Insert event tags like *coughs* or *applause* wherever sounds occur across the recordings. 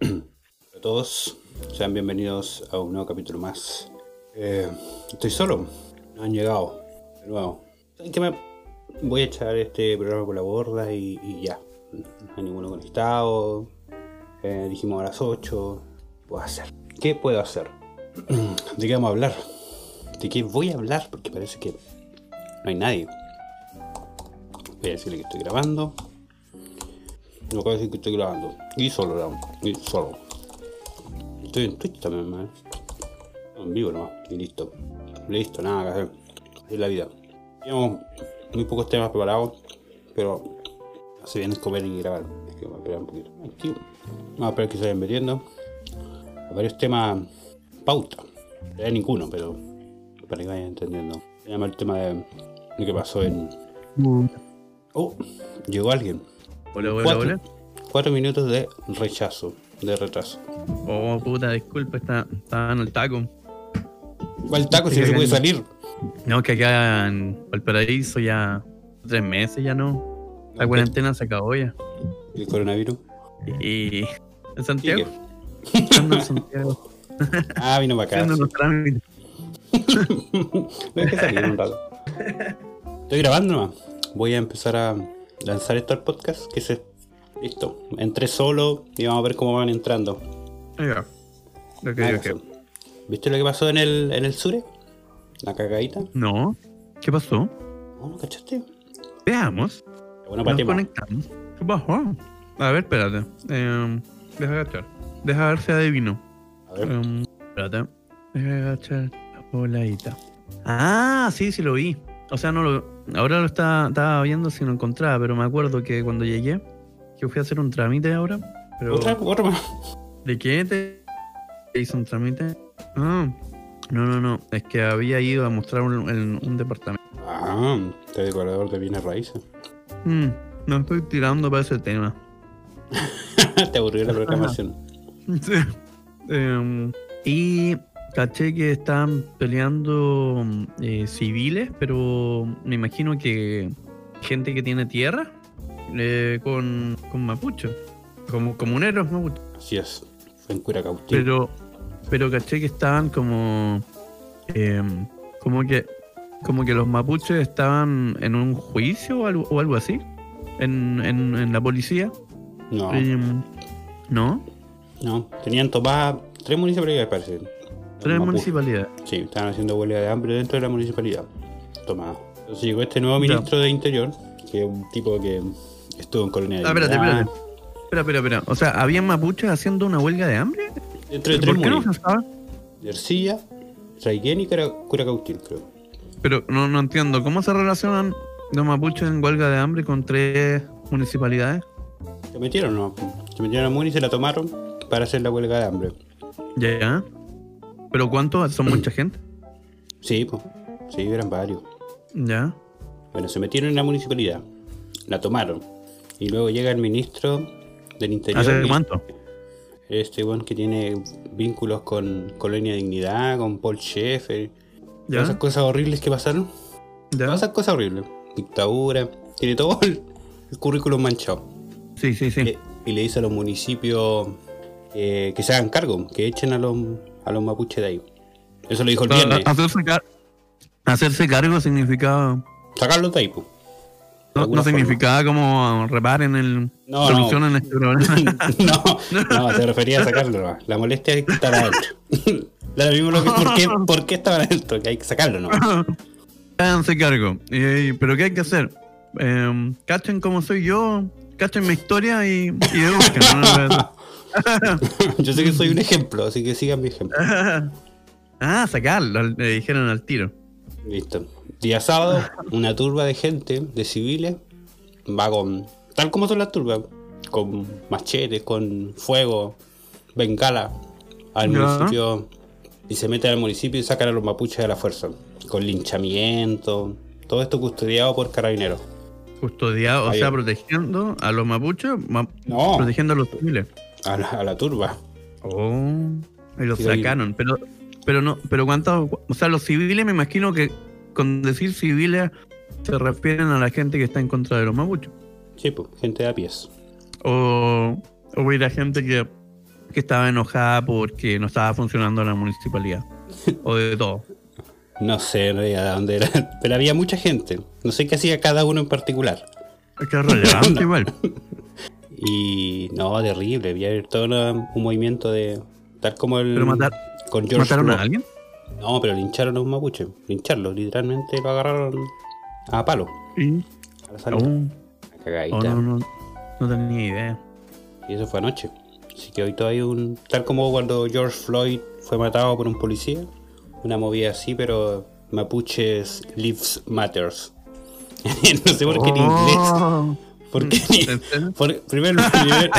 a todos, sean bienvenidos a un nuevo capítulo más. Eh, estoy solo, no han llegado de nuevo. ¿Saben qué me voy a echar este programa por la borda y, ya? No hay ninguno conectado. Eh, dijimos a las 8. ¿Qué hacer? ¿Qué puedo hacer? *clears throat* ¿De qué vamos a hablar? ¿De qué voy a hablar? Porque parece que no hay nadie. Voy a decirle que estoy grabando. No puedo decir que estoy grabando. Y solo grabo. Y solo. Estoy en Twitch también, man. En vivo nomás. Y listo. Listo, nada que hacer. Es la vida. Tenemos muy pocos temas preparados. Pero hace bien comer y grabar. Es que vamos a esperar un poquito. Aquí. Vamos a esperar que se vayan metiendo. Varios temas pauta. No hay ninguno, pero para que vayan entendiendo. Se llama el tema de lo que pasó en. Oh, llegó alguien. Hola, hola, Cuatro. hola. Cuatro minutos de rechazo, de retraso. Oh, puta, disculpa, está, estaba en el taco. ¿Cuál taco si no se puede salir? No, que acá en Valparaíso ya tres meses ya no. La cuarentena se acabó ya. El coronavirus. Y en ¿Y Santiago, ando en *laughs* Santiago, Ah, vino para acá. haciendo sí. unos trámites. *laughs* Me dejé salir un rato. Estoy grabando nomás. Voy a empezar a lanzar esto al podcast. Que se. Listo. Entré solo y vamos a ver cómo van entrando. Ahí va. Ok, Nada ok. que hacer. ¿Viste lo que pasó en el, en el Sure? La cagadita. No, ¿qué pasó? ¿No lo cachaste? Veamos. Bueno, Nos conectamos. ¿Qué pasó? A ver, espérate. Eh, deja agachar. Deja ver si adivino. A ver. Um, espérate. Deja agachar la voladita. Ah, sí, sí lo vi. O sea, no lo. Ahora lo está, estaba viendo si lo encontraba, pero me acuerdo que cuando llegué, que fui a hacer un trámite ahora. Pero, Otra, más. ¿De qué te hizo un trámite? Ah, no, no, no. Es que había ido a mostrar un, el- un departamento. Ah, este decorador de bienes raíces. Mm, no estoy tirando para ese tema. *laughs* Te aburrió la programación. *laughs* Sí. Em, y caché que estaban peleando eh, civiles, pero me imagino que gente que tiene tierra eh, con, con mapuche, como comuneros mapuche. Así es. Fue en Curacautín. Pero, pero caché que estaban como, em, como que, como que los mapuches estaban en un juicio o algo, o algo así, en, en, en la policía. No, Em, ¿No? no. Tenían tomadas tres municipalidades, parece. Tres municipalidades. Sí, estaban haciendo huelga de hambre dentro de la municipalidad. Tomada. Entonces llegó este nuevo ministro de Interior, que es un tipo que estuvo en colonia de Ah, espérate, espérate. Espera, espera, espera. O sea, ¿habían mapuches haciendo una huelga de hambre? Dentro de tres ¿Por qué no se sabe? De Ercilla, Traiguén y Cura- Curacautín, creo. Pero no, no entiendo. ¿Cómo se relacionan los mapuches en huelga de hambre con tres municipalidades? Se metieron, ¿no? Se metieron a Muni y se la tomaron para hacer la huelga de hambre. Ya. ¿Pero cuántos? ¿Son *clears throat* mucha gente? Sí, pues. Sí, eran varios. Ya. Bueno, se metieron en la municipalidad, la tomaron. Y luego llega el ministro del Interior. ¿Hace y- cuánto? Este weón que tiene vínculos con Colonia Dignidad, con Paul Schaeffer. Todas esas Ya. cosas horribles que pasaron. Ya. Todas esas cosas horribles. Dictadura. Tiene todo el, el currículum manchado. Sí, sí, sí. Le- y le dice a los municipios eh, que se hagan cargo, que echen a los, a los mapuches de ahí. Eso lo dijo el viernes. Hacerse, car- hacerse cargo significaba. Sacarlos de ahí, pues. No, no significaba como reparen el. No, este problema. *laughs* no, *laughs* no, se refería a sacarlo. La molestia es que estar adentro. *laughs* Lo mismo lo que, ¿por, qué, ¿Por qué estaban adentro? Que hay que sacarlo nomás. Háganse cargo. Eh, ¿Pero qué hay que hacer? Eh, cachen cómo soy yo, cachen mi historia y, y eduquen, ¿no? *laughs* Yo sé que soy un ejemplo, así que sigan mi ejemplo. *laughs* ah, sacarlo, le dijeron al tiro. Listo. Día sábado, una turba de gente, de civiles, va con. Tal como son las turbas, con machetes, con fuego, bengala, al municipio. Y se meten al municipio y sacan a los mapuches a la fuerza. Con linchamiento. Todo esto custodiado por carabineros. Custodiado, o sea, protegiendo a los mapuches, ma- No, protegiendo a los civiles. A la, a la turba. Oh, y los sacaron. Pero, pero no, pero cuántos, o sea, los civiles me imagino que con decir civiles se refieren a la gente que está en contra de los mapuches. Sí, pues, gente de a pies. O, o hubiera gente que que estaba enojada porque no estaba funcionando la municipalidad. *laughs* O de todo. No sé, no veía de dónde era. Pero había mucha gente. No sé qué hacía cada uno en particular. Es que es relevante *laughs* igual. Y no, terrible. Había todo un movimiento de. Tal como el. Pero matar, con George ¿Mataron Floyd. a alguien? No, pero lincharon a un mapuche. Lincharlo, literalmente lo agarraron a palo. Sí. A la salida. Oh, oh, no, no, no tenía idea. Y eso fue anoche. Así que hoy todavía un. Tal como cuando George Floyd fue matado por un policía. Una movida así, pero mapuches lives matters. *laughs* no sé por qué en inglés. ¿Por qué *laughs* por- primero, primero-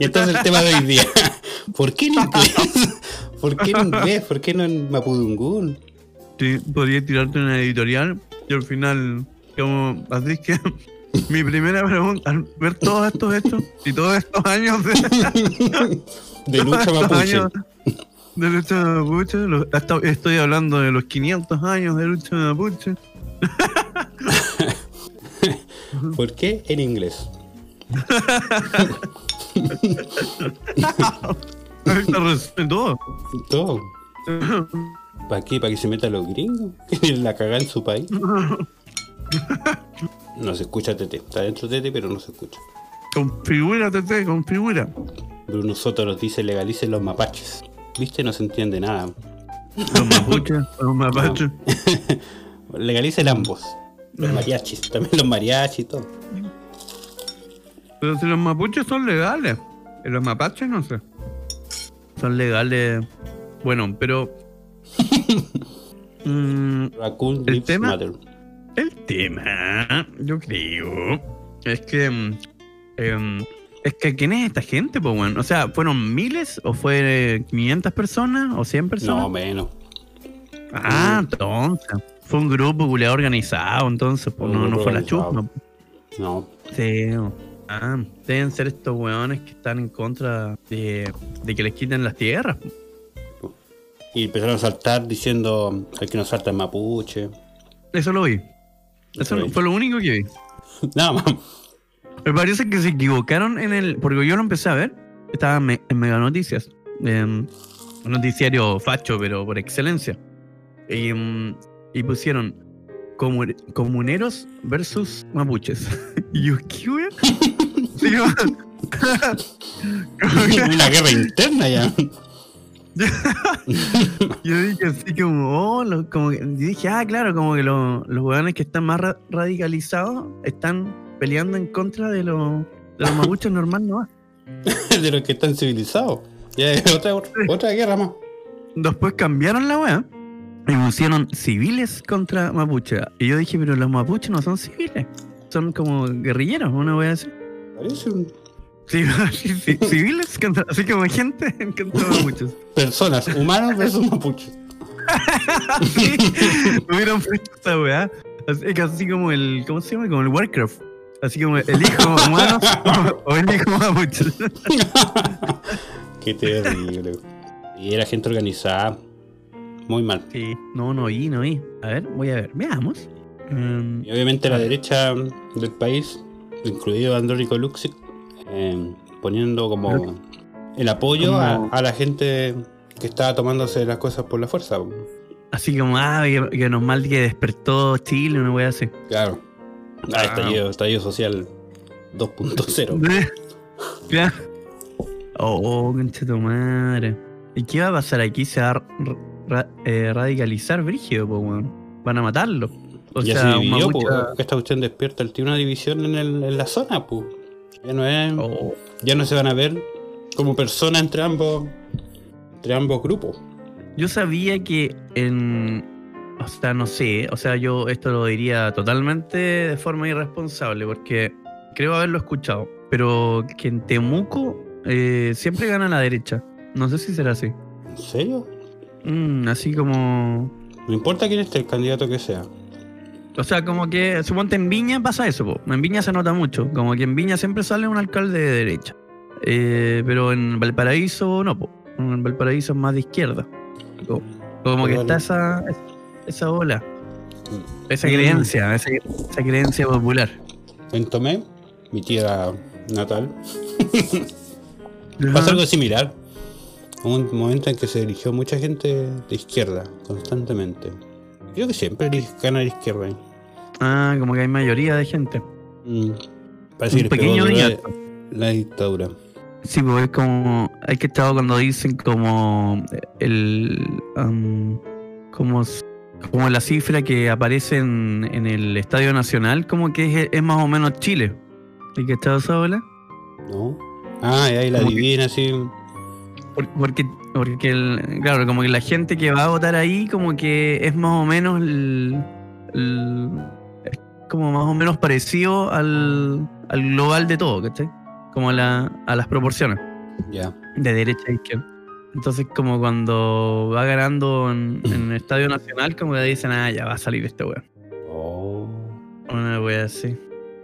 y entonces el tema de hoy día. *laughs* ¿Por qué en inglés? *laughs* ¿Por qué en inglés? ¿Por qué no en mapudungún? Sí, podría tirarte una editorial y al final, como, así es que mi primera pregunta, al ver todos estos hechos y todos estos años de, De lucha mapuche. años de lucha mapuche, lo- hasta- estoy hablando de los 500 años de lucha mapuche. *laughs* ¿Por qué en inglés? *laughs* Todo. Todo. ¿Para qué? ¿Para que se metan los gringos? *laughs* la cagada en su país. No se escucha Tete. Está dentro Tete, pero no se escucha. Configura, TT, configura. Bruno Soto nos dice legalicen los mapaches. ¿Viste? No se entiende nada. Los mapuches, los mapaches. Legalicen ambos. Los mariachis. También los mariachis y todo. Pero si los mapuches son legales. Y los mapaches no sé. Son legales. Bueno, pero. *laughs* Mm, El tema- Matter. el tema, yo creo, es que. mm, em, es que, ¿quién es esta gente, pues, bueno? O sea, ¿fueron miles o fue 500 personas o 100 personas? No, menos. ah, entonces. Fue un grupo culiado organizado, entonces, pues no, no fue la chusma. No. Sí. Ah, deben ser estos weones que están en contra de, de que les quiten las tierras. Y empezaron a saltar diciendo el que nos salta es mapuche. Eso lo vi. Eso Eso lo vi. fue lo único que vi. *laughs* Nada más. Me parece que se equivocaron en el. Porque yo lo empecé a ver. Estaba en, Me- en Mega Noticias. un noticiario facho, pero por excelencia. Y, em, y pusieron comu- comuneros versus mapuches. *laughs* y yo, ¿qué *laughs* que- Una *laughs* guerra interna ya. yo dije así como, oh, lo- como que, yo dije, ah, claro, como que lo- los hueones que están más ra- radicalizados están peleando en contra de, los de los mapuches normal, ¿no? de los que están civilizados. Ya otra, otra guerra más. Después cambiaron la weá y pusieron civiles contra mapuche. Y yo dije, pero los mapuches no son civiles, son como guerrilleros, una weá así. Parece un... *laughs* Sí, civiles contra, así como gente *laughs* contra mapuches. Personas, humanos versus mapuches. Sí, hubieran puesto esa weá. Así, así como el, ¿cómo se llama? Como el Warcraft. Así como el hijo humano o el hijo mapuche. *laughs* Qué terrible. Y era gente organizada. Muy mal. Sí, no, no oí, no oí. A ver, voy a ver, veamos. Mm, Y obviamente la derecha del país, incluido Andrónico Luxic, eh, poniendo como el apoyo a, Como- a la gente que estaba tomándose las cosas por la fuerza. así como, ah, que, que nos mal que despertó Chile, una wea así. Claro. Ah, estallido, estallido social 2.0. *laughs* Claro. Oh, concha tu madre. ¿Y qué va a pasar aquí? Se va a ra- eh, radicalizar Brígido, pues, weón. Van a matarlo. O ya sea, se dividió, pues, esta cuestión despierta, el tiene una división en, el- en la zona, pues. Ya no es, Oh, ya no se van a ver como personas entre ambos, entre ambos grupos. Yo sabía que en. O sea, no sé. O sea, yo esto lo diría totalmente de forma irresponsable, porque creo haberlo escuchado. Pero que en Temuco eh, siempre gana la derecha. No sé si será así. ¿En serio? Mm, así como. No importa quién esté el candidato que sea. O sea, como que, suponte en Viña pasa eso, po. en Viña se nota mucho, como que en Viña siempre sale un alcalde de derecha. Eh, pero en Valparaíso no, po. en Valparaíso es más de izquierda. Como, como que está esa, esa ola, esa Mm. creencia, esa, esa creencia popular. En Tomé, mi tierra natal, *laughs* pasa algo similar. Un momento en que se eligió mucha gente de izquierda, constantemente. Creo que siempre gana la izquierda. ahí. Ah, como que hay mayoría de gente. Mm. Parece Un pequeño duro la, dictadura. Sí, porque es como. Hay que estar cuando dicen como. El. am, como, como la cifra que aparece en, en el Estadio Nacional, como que es, es más o menos Chile. ¿Y que está esa? ¿No? Ah, y ahí la que- divina. Por- Porque, porque el- claro, como que la gente que va a votar ahí, como que es más o menos el, el- es como más o menos parecido al, al global de todo, ¿cachai? Como a, la, a las proporciones, Ya. de derecha a izquierda. Entonces, como cuando va ganando en, en el Estadio Nacional, como que dicen, ah, ya va a salir este weón. Oh. Una wea así.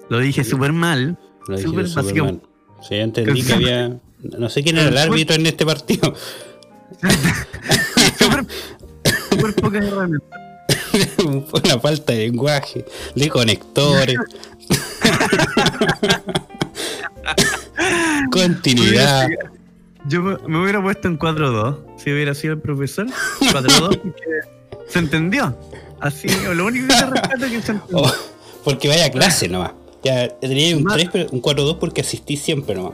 Lo dije súper mal. Lo dije Súper mal. Sí, entendí que había. No sé quién era el árbitro en este partido. Súper pocas herramientas. Fue una falta de lenguaje, de conectores. *laughs* Continuidad. Yo me, hubiera puesto en 4-2 si hubiera sido el profesor. 4-2 porque se entendió. Así, lo único que respeto es que se entendió. Oh, porque vaya clase nomás. Ya tenía un Ma- 3, pero un 4-2 porque asistí siempre nomás.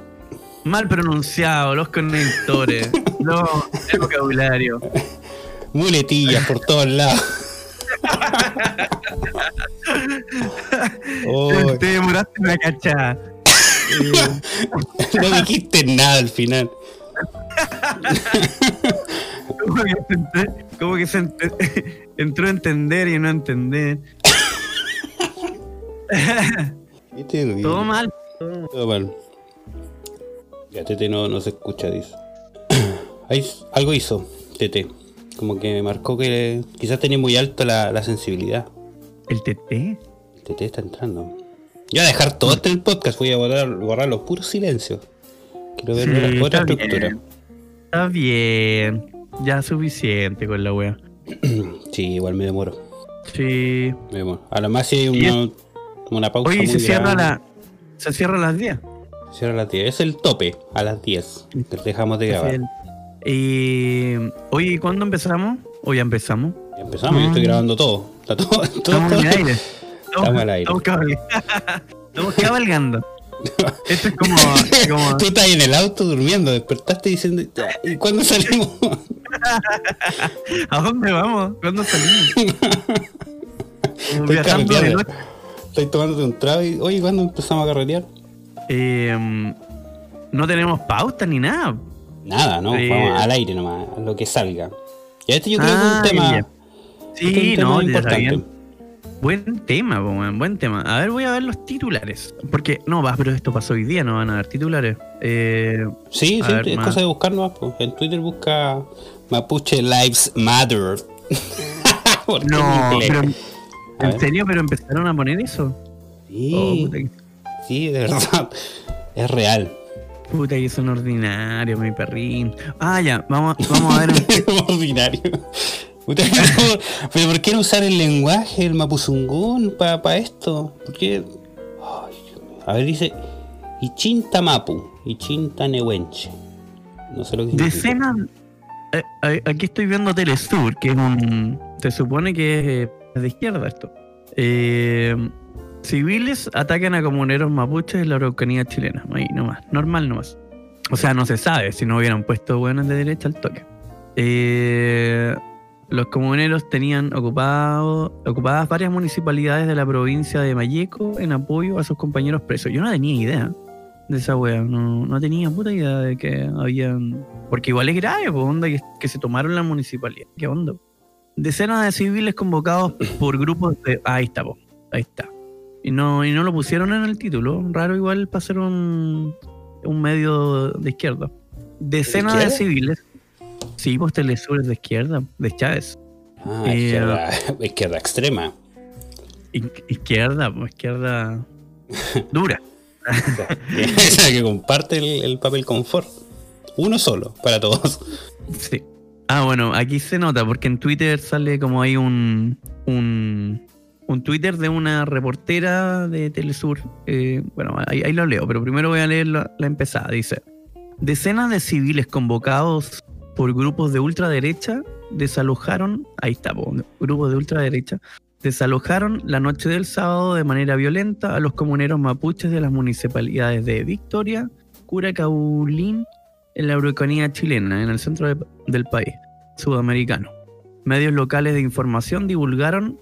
Mal pronunciado, los conectores, *laughs* no, el vocabulario. Muletillas por todos lados. *laughs* Oh, Te demoraste en la cachada. *laughs* No dijiste nada al final. como que, se ente- como que se ente- entró a entender y no a entender. Todo mal. Todo mal. Ya, Tete no, no se escucha, dice. *clears throat* Ahí algo hizo, Tete. Como que me marcó que quizás tenía muy alta la, la sensibilidad. ¿El TT? Tete está entrando. Yo voy a dejar todo este el podcast, voy a borrar, borrar los puros silencios. Quiero ver Sí, la- otra está estructura. bien. Está bien. Ya suficiente con la wea. *clears throat* Sí, igual me demoro. Sí. Me demoro. A lo más si hay una, una pausa Oye, muy se cierra la. Se cierra las 10. Cierra las 10. Es el tope, a las 10. Que dejamos de grabar. El- Y. Oye, ¿cuándo empezamos? ¿O ya empezamos? Ya empezamos, yo estoy Mm. grabando todo. Está todo, *laughs* todo, Estamos en el aire. Estamos al aire. Estamos, cabal- *laughs* estamos cabalgando. *laughs* Esto es como. como Tú estás en el auto durmiendo, despertaste diciendo, "Ya, ¿y cuándo salimos? ¿A dónde vamos? ¿Cuándo salimos? Estoy. Estoy tomándote un trago y, oye, ¿cuándo empezamos a carretear? Eh, no tenemos pauta ni nada. Nada, ¿no? Sí. Vamos al aire nomás, lo que salga. Y este yo creo Ah, que es un tema, este es Sí, un tema no, está importante. Buen tema, buen tema. A ver, voy a ver los titulares. Porque, no, va, pero esto pasó hoy día, no van a haber titulares. Eh, Sí, sí, ver, es más. cosa de buscar nomás. En Twitter busca Mapuche Lives Matter. *laughs* No, pero, ¿en ver. serio? ¿Pero empezaron a poner eso? Oh, Sí, puta, que- sí, de verdad. Es real. puta, que son ordinarios, mi perrín. Ah, ya, vamos, vamos a ver. un- *laughs* Ordinario. Puta, *laughs* pero, ¿por qué no usar el lenguaje, el mapuzungún, para esto? ¿Por qué? Ay, a ver, dice Ichinta Mapu, Ichinta Nehuenche. No sé lo que. Decenas. eh, eh, aquí estoy viendo Telesur, que es un. Se supone que es eh, de izquierda esto. Eh, civiles atacan a comuneros mapuches en la Araucanía chilena. Ahí nomás, normal nomás. O sea, no se sabe si no hubieran puesto buenos de derecha al toque. Eh, los comuneros tenían ocupadas varias municipalidades de la provincia de Malleco en apoyo a sus compañeros presos. Yo no tenía idea de esa wea, no, tenía puta idea de que habían. Porque igual es grave, pues, onda, que, que se tomaron la municipalidad. ¿Qué onda? Decenas de civiles convocados por grupos de. Ahí está, po, ahí está. Y no, y no lo pusieron en el título. Raro igual para ser un, un medio de izquierda. Decenas de, civiles. Sí, pues Telesur es de izquierda, de Chávez. Ah, Eh, izquierda, izquierda extrema. Izquierda, pues izquierda *laughs* dura. Esa que comparte el, el papel confort. Uno solo, para todos. Sí. Ah, bueno, aquí se nota porque en Twitter sale como hay un, un, un Twitter de una reportera de Telesur. eh, bueno, ahí, lo leo, pero primero voy a leer la, empezada. Dice, decenas de civiles convocados por grupos de ultraderecha desalojaron, ahí está, po, grupos de ultraderecha, desalojaron la noche del sábado de manera violenta a los comuneros mapuches de las municipalidades de Victoria, Curacaulín, en la Araucanía chilena, en el centro de- del país sudamericano. Medios locales de información divulgaron,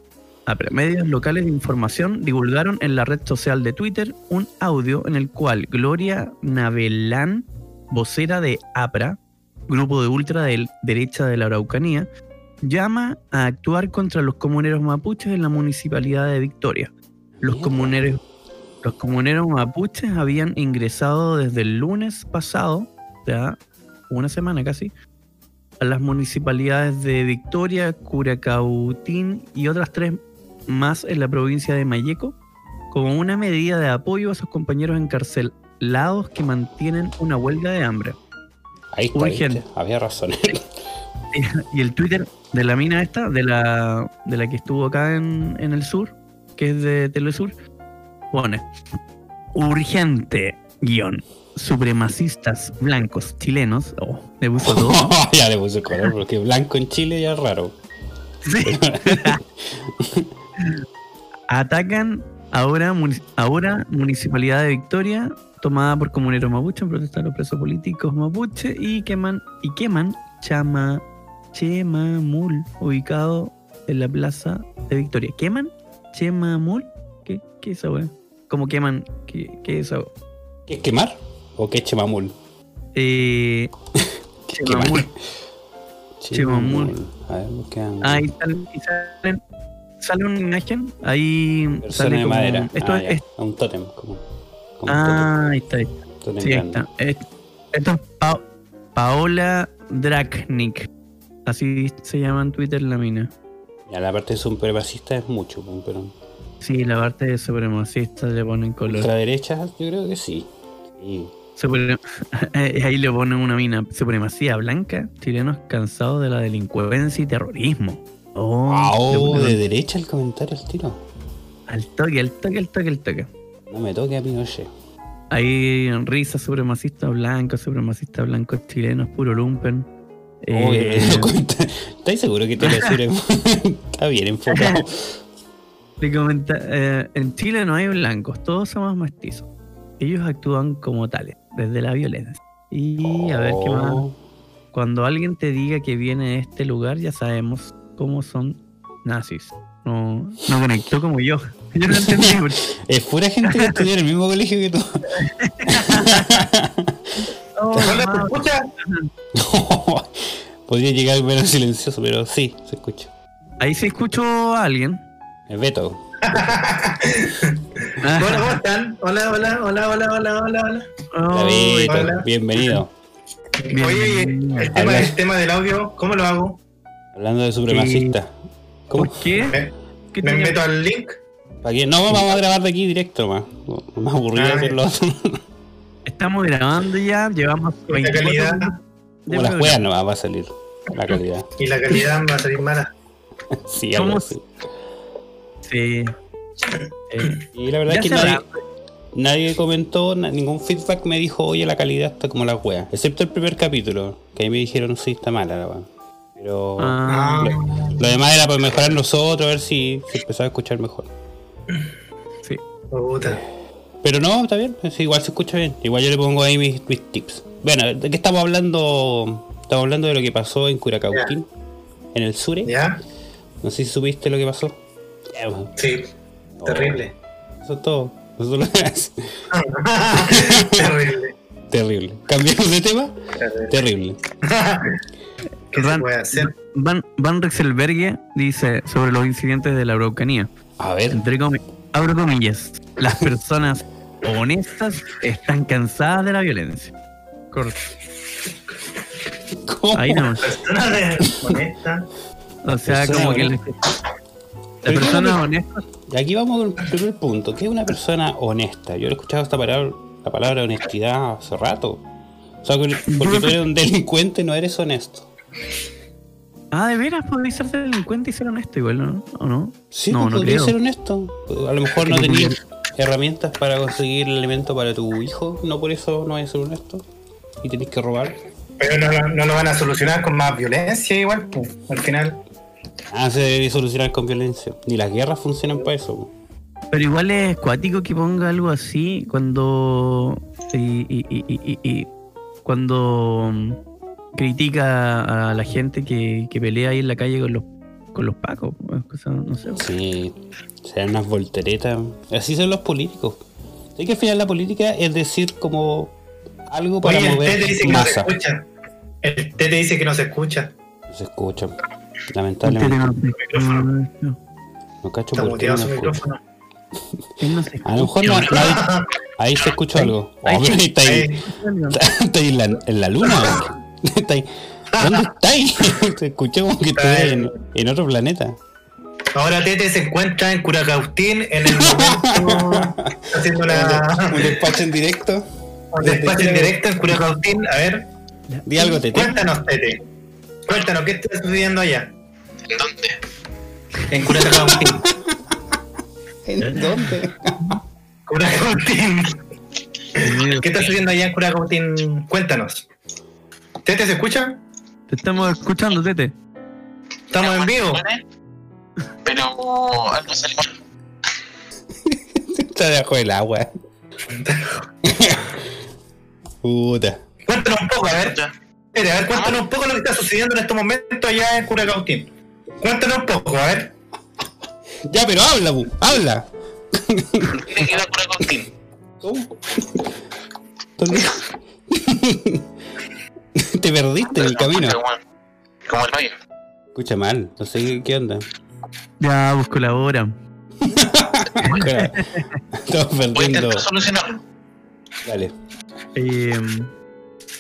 ah, pero, medios locales de información divulgaron en la red social de Twitter un audio en el cual Gloria Navelán, vocera de APRA, grupo de ultraderecha de la Araucanía, llama a actuar contra los comuneros mapuches en la municipalidad de Victoria. Los comuneros, los comuneros mapuches habían ingresado desde el lunes pasado, ya una semana casi, a las municipalidades de Victoria, Curacautín y otras tres más en la provincia de Mayeco, como una medida de apoyo a sus compañeros encarcelados que mantienen una huelga de hambre. Ahí está, Urgente. había razón. *laughs* Y el Twitter de la mina esta, de la, de la que estuvo acá en, en el sur, que es de Telesur, pone urgente guion. Supremacistas blancos chilenos. Oh, le puso todo. *laughs* ya le puse color porque blanco en Chile ya es raro. Sí. *laughs* Atacan ahora, ahora Municipalidad de Victoria, tomada por comuneros mapuche en protesta a los presos políticos mapuche y queman, y queman Chama, Chemamul, ubicado en la plaza de Victoria. ¿Queman? ¿Chemamul? ¿Qué, qué es esa wea? ¿Cómo queman? ¿Qué, qué es esa? ¿Qué es quemar? ¿O qué es chemamul? Eh, *laughs* Chemamul. Chemamul. A ver. Ahí salen, y salen- sale una imagen, ahí Persona sale de madera. Esto ah, es, Un tótem, como, como ah, ahí está, ahí está. un tótem, tótem Sí, ahí está. Es- Esto es Pa- Paola Draknik. Así se llama en Twitter la mina. Ya la parte de supremacista es mucho, pero Sí, la parte de supremacista le ponen color. ultraderecha yo creo que sí. *laughs* Ahí le ponen una mina. Supremacía blanca. Chilenos cansados de la delincuencia y terrorismo. Oh, Ah, oh, de derecha el comentario al tiro. al toque, al toque, al toque, al toque. No me toque a Pinochet. Hay risas supremacistas blancos, supremacistas blancos chilenos, puro lumpen. Oh, Eh, me lo cuenta. ¿Estáis seguro que te lo *laughs* *laughs* Está bien enfocado. comenta, eh, en Chile no hay blancos, todos somos mestizos. Ellos actúan como tales, desde la violencia. Y a ver qué más. Oh. Cuando alguien te diga que viene de este lugar, ya sabemos cómo son nazis. No, no conectó como yo. *laughs* Yo no entendí. *laughs* Es pura gente que estudia en el mismo colegio que tú. *laughs* Oh, Hola, ¿te mamá. escuchas? Podría llegar menos silencioso, pero sí, se escucha. Ahí se escuchó a alguien. Es Beto. Hola, ¿cómo están? Hola, hola, hola, hola, hola, hola, hola. Hola, Oh, hola. Bienvenido. Bien. Oye, el tema, Habla. el tema del audio, ¿cómo lo hago? Hablando de supremacista. ¿Cómo? ¿Por qué? ¿Me, ¿Qué me tenía- meto al link? ¿Para qué? No, vamos a grabar de aquí directo más. Más aburrido Ah, hacerlo Estamos grabando ya, llevamos La 24 calidad Como las juegas no va a salir la calidad. y la calidad va a salir mala. *laughs* Sí, algo ¿Cómo así. Sí. Eh, Y la verdad ya es que nadie, habrá- nadie comentó, ningún feedback me dijo, oye, la calidad está como la wea. Excepto el primer capítulo, que ahí me dijeron, sí, está mala la wea. Pero Ah, lo demás era para mejorar nosotros, a ver si se empezaba a escuchar mejor. sí. Pero no, está bien, es igual se escucha bien. Igual yo le pongo ahí mis, mis tips. Bueno, ¿de qué estamos hablando? Estamos hablando de lo que pasó en Curacautín, en el sur. ¿Ya? No sé si supiste lo que pasó. Sí. Oh, Terrible. Eso es todo. Eso es lo que hace. *laughs* Terrible. Terrible. ¿Cambiamos de tema? Terrible. Terrible. *laughs* ¿Qué se Ran- puede hacer? Van, Van Rexelbergue dice sobre los incidentes de la Araucanía. A ver. Entre comi- abro comillas. Las personas *laughs* honestas están cansadas de la violencia. Corto. ¿Cómo? Ahí no. Persona de honesta. O sea, Persona como que las personas ¿cómo honestas. Y aquí vamos al primer punto. ¿Qué es una persona honesta? Yo he escuchado esta palabra, la palabra honestidad hace rato. O sea, que- porque tú eres un delincuente, no eres honesto. Ah, de veras podéis ser delincuente y ser honesto igual, ¿no? ¿O no? Sí, no, pues, no creo. ser honesto. A lo mejor no tenías herramientas para conseguir el alimento para tu hijo, no por eso no a ser honesto. Y tenés que robar. Pero no, no- no lo van a solucionar con más violencia igual, pues, al final. Ah, se debe solucionar con violencia. Ni las guerras funcionan para eso. po. Pero igual es cuático que ponga algo así cuando. Y, y- y- y- y- y cuando critica a la gente que, que pelea ahí en la calle con los, con los pacos. pues, cosa- no sé. Sí, sean unas volteretas. Así son los políticos. Sé que al final la política es decir como algo para Oye, el mover Tete dice que no se escucha. El Tete dice que no se escucha. No se escucha. Usted Lamentablemente. no- no, No cacho Está por qué no muteado su micrófono. no se A lo mejor no, hay- ahí se *laughs* escucha algo. está ahí. Está ahí en la, en la luna. ¿Dónde está ahí? *laughs* Se escuchó como que estuviera en, en otro planeta. Ahora Tete se encuentra en Curacautín en el momento *laughs* haciendo la Un despacho en directo. un despacho en directo en Curacautín. A ver, Di algo, Tete. cuéntanos, Tete. Cuéntanos, ¿qué está sucediendo allá? ¿En dónde? En Curacautín. *laughs* ¿En dónde? Curacautín. ¿Qué está sucediendo allá en Curacautín? Cuéntanos. ¿Tete se escucha? Te estamos escuchando, Tete. Estamos en vivo. Pero algo salió. *laughs* Está debajo del agua. Puta. Cuéntanos un poco, a ver. Tete, a ver, cuéntanos un poco lo que está sucediendo en estos momentos allá en Curacautín. Cuéntanos un poco, a ver. Ya, pero habla, bu, habla. ¿Qué queda por Agustín? ¿Cómo? *laughs* *laughs* Te perdiste en el camino. Como el hoyo. Escucha mal, no sé qué onda. Ya busco la hora. Estamos Voy a perdiendo. intentar solucionarlo. Dale. Eh,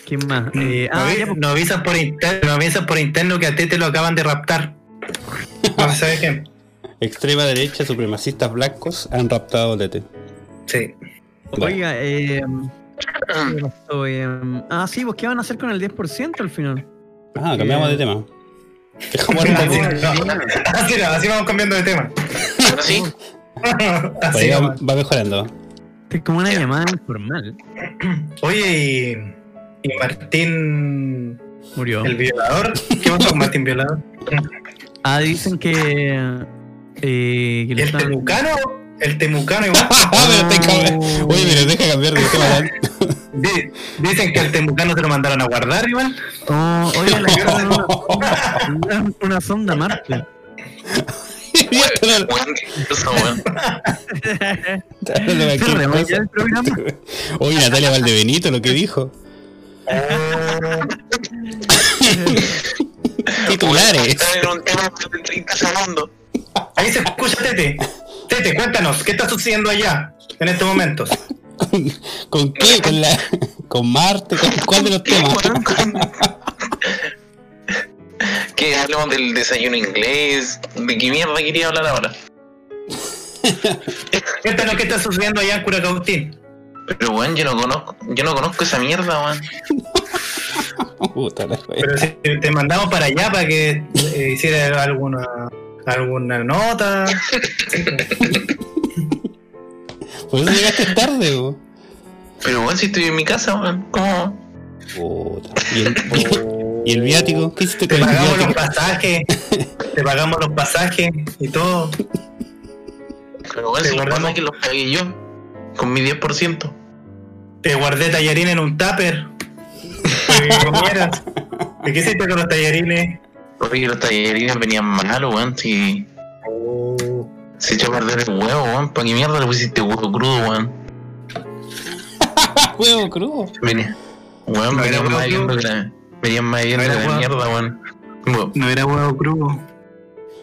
¿Quién más? Eh, Nos ah, ya, pues, nos avisan por interno, nos avisan por interno que a Tete lo acaban de raptar. No se sabe quién. Extrema derecha, supremacistas blancos han raptado a Tete. Sí. Oiga, eh, ¿qué? Eh, ah, sí, pues ¿qué van a hacer con el 10% al final? Ah, cambiamos de tema. Dejamos Así, así no, así vamos cambiando de tema. Sí, *laughs* Así Ahí va, mejorando. Es como una llamada informal. Oye, y, y Martín, Murió. el violador. ¿Qué pasó con Martín Violador? Ah, dicen que. Eh, que ¿El están. El temucano igual. *laughs* Ah, cambia- Oye, pero deja cambiar de tema. *laughs* Dicen que al temucano se lo mandaron a guardar igual. Oh, oye, le enviaron una, una, una sonda a Marte. weón, eso, weón. Cerremos ya el programa. Oye, Natalia Valdebenito, lo que dijo. *laughs* Titulares. 30 segundos. Ahí se escucha Tete. Tete, cuéntanos, ¿qué está sucediendo allá en estos momentos? ¿Con, con qué? ¿Con, la, ¿Con Marte? ¿Con cuál de los *laughs* temas? Que hablemos del desayuno inglés. ¿De qué mierda quería hablar ahora? Cuéntanos qué está sucediendo allá en Curacautín. Pero weón, yo no conozco, yo no conozco esa mierda, weón. *laughs* Puta la wea. Pero si te mandamos para allá para que eh, hiciera alguna alguna nota. Por eso llegaste tarde. Pero weón, si estoy en mi casa, weón, ¿cómo? Puta. ¿Y el, y el viático? ¿Qué hiciste Te con el pagamos los pasajes, te pagamos los pasajes y todo. Pero Te si guardamos. que los pagué yo. Con mi 10%. Te guardé tallarín en un tupper. para que comieras. ¿Y qué hiciste con los tallarines? Porque los tallarines venían malos, weón. Si se echó a perder el huevo, weón. ¿Para qué mierda le pusiste huevo crudo, weón? *laughs* Huevo crudo. Venía. Weón, No era venían más viendo que la. Venían más viendo era que la huevo. mierda, weón. No era huevo crudo.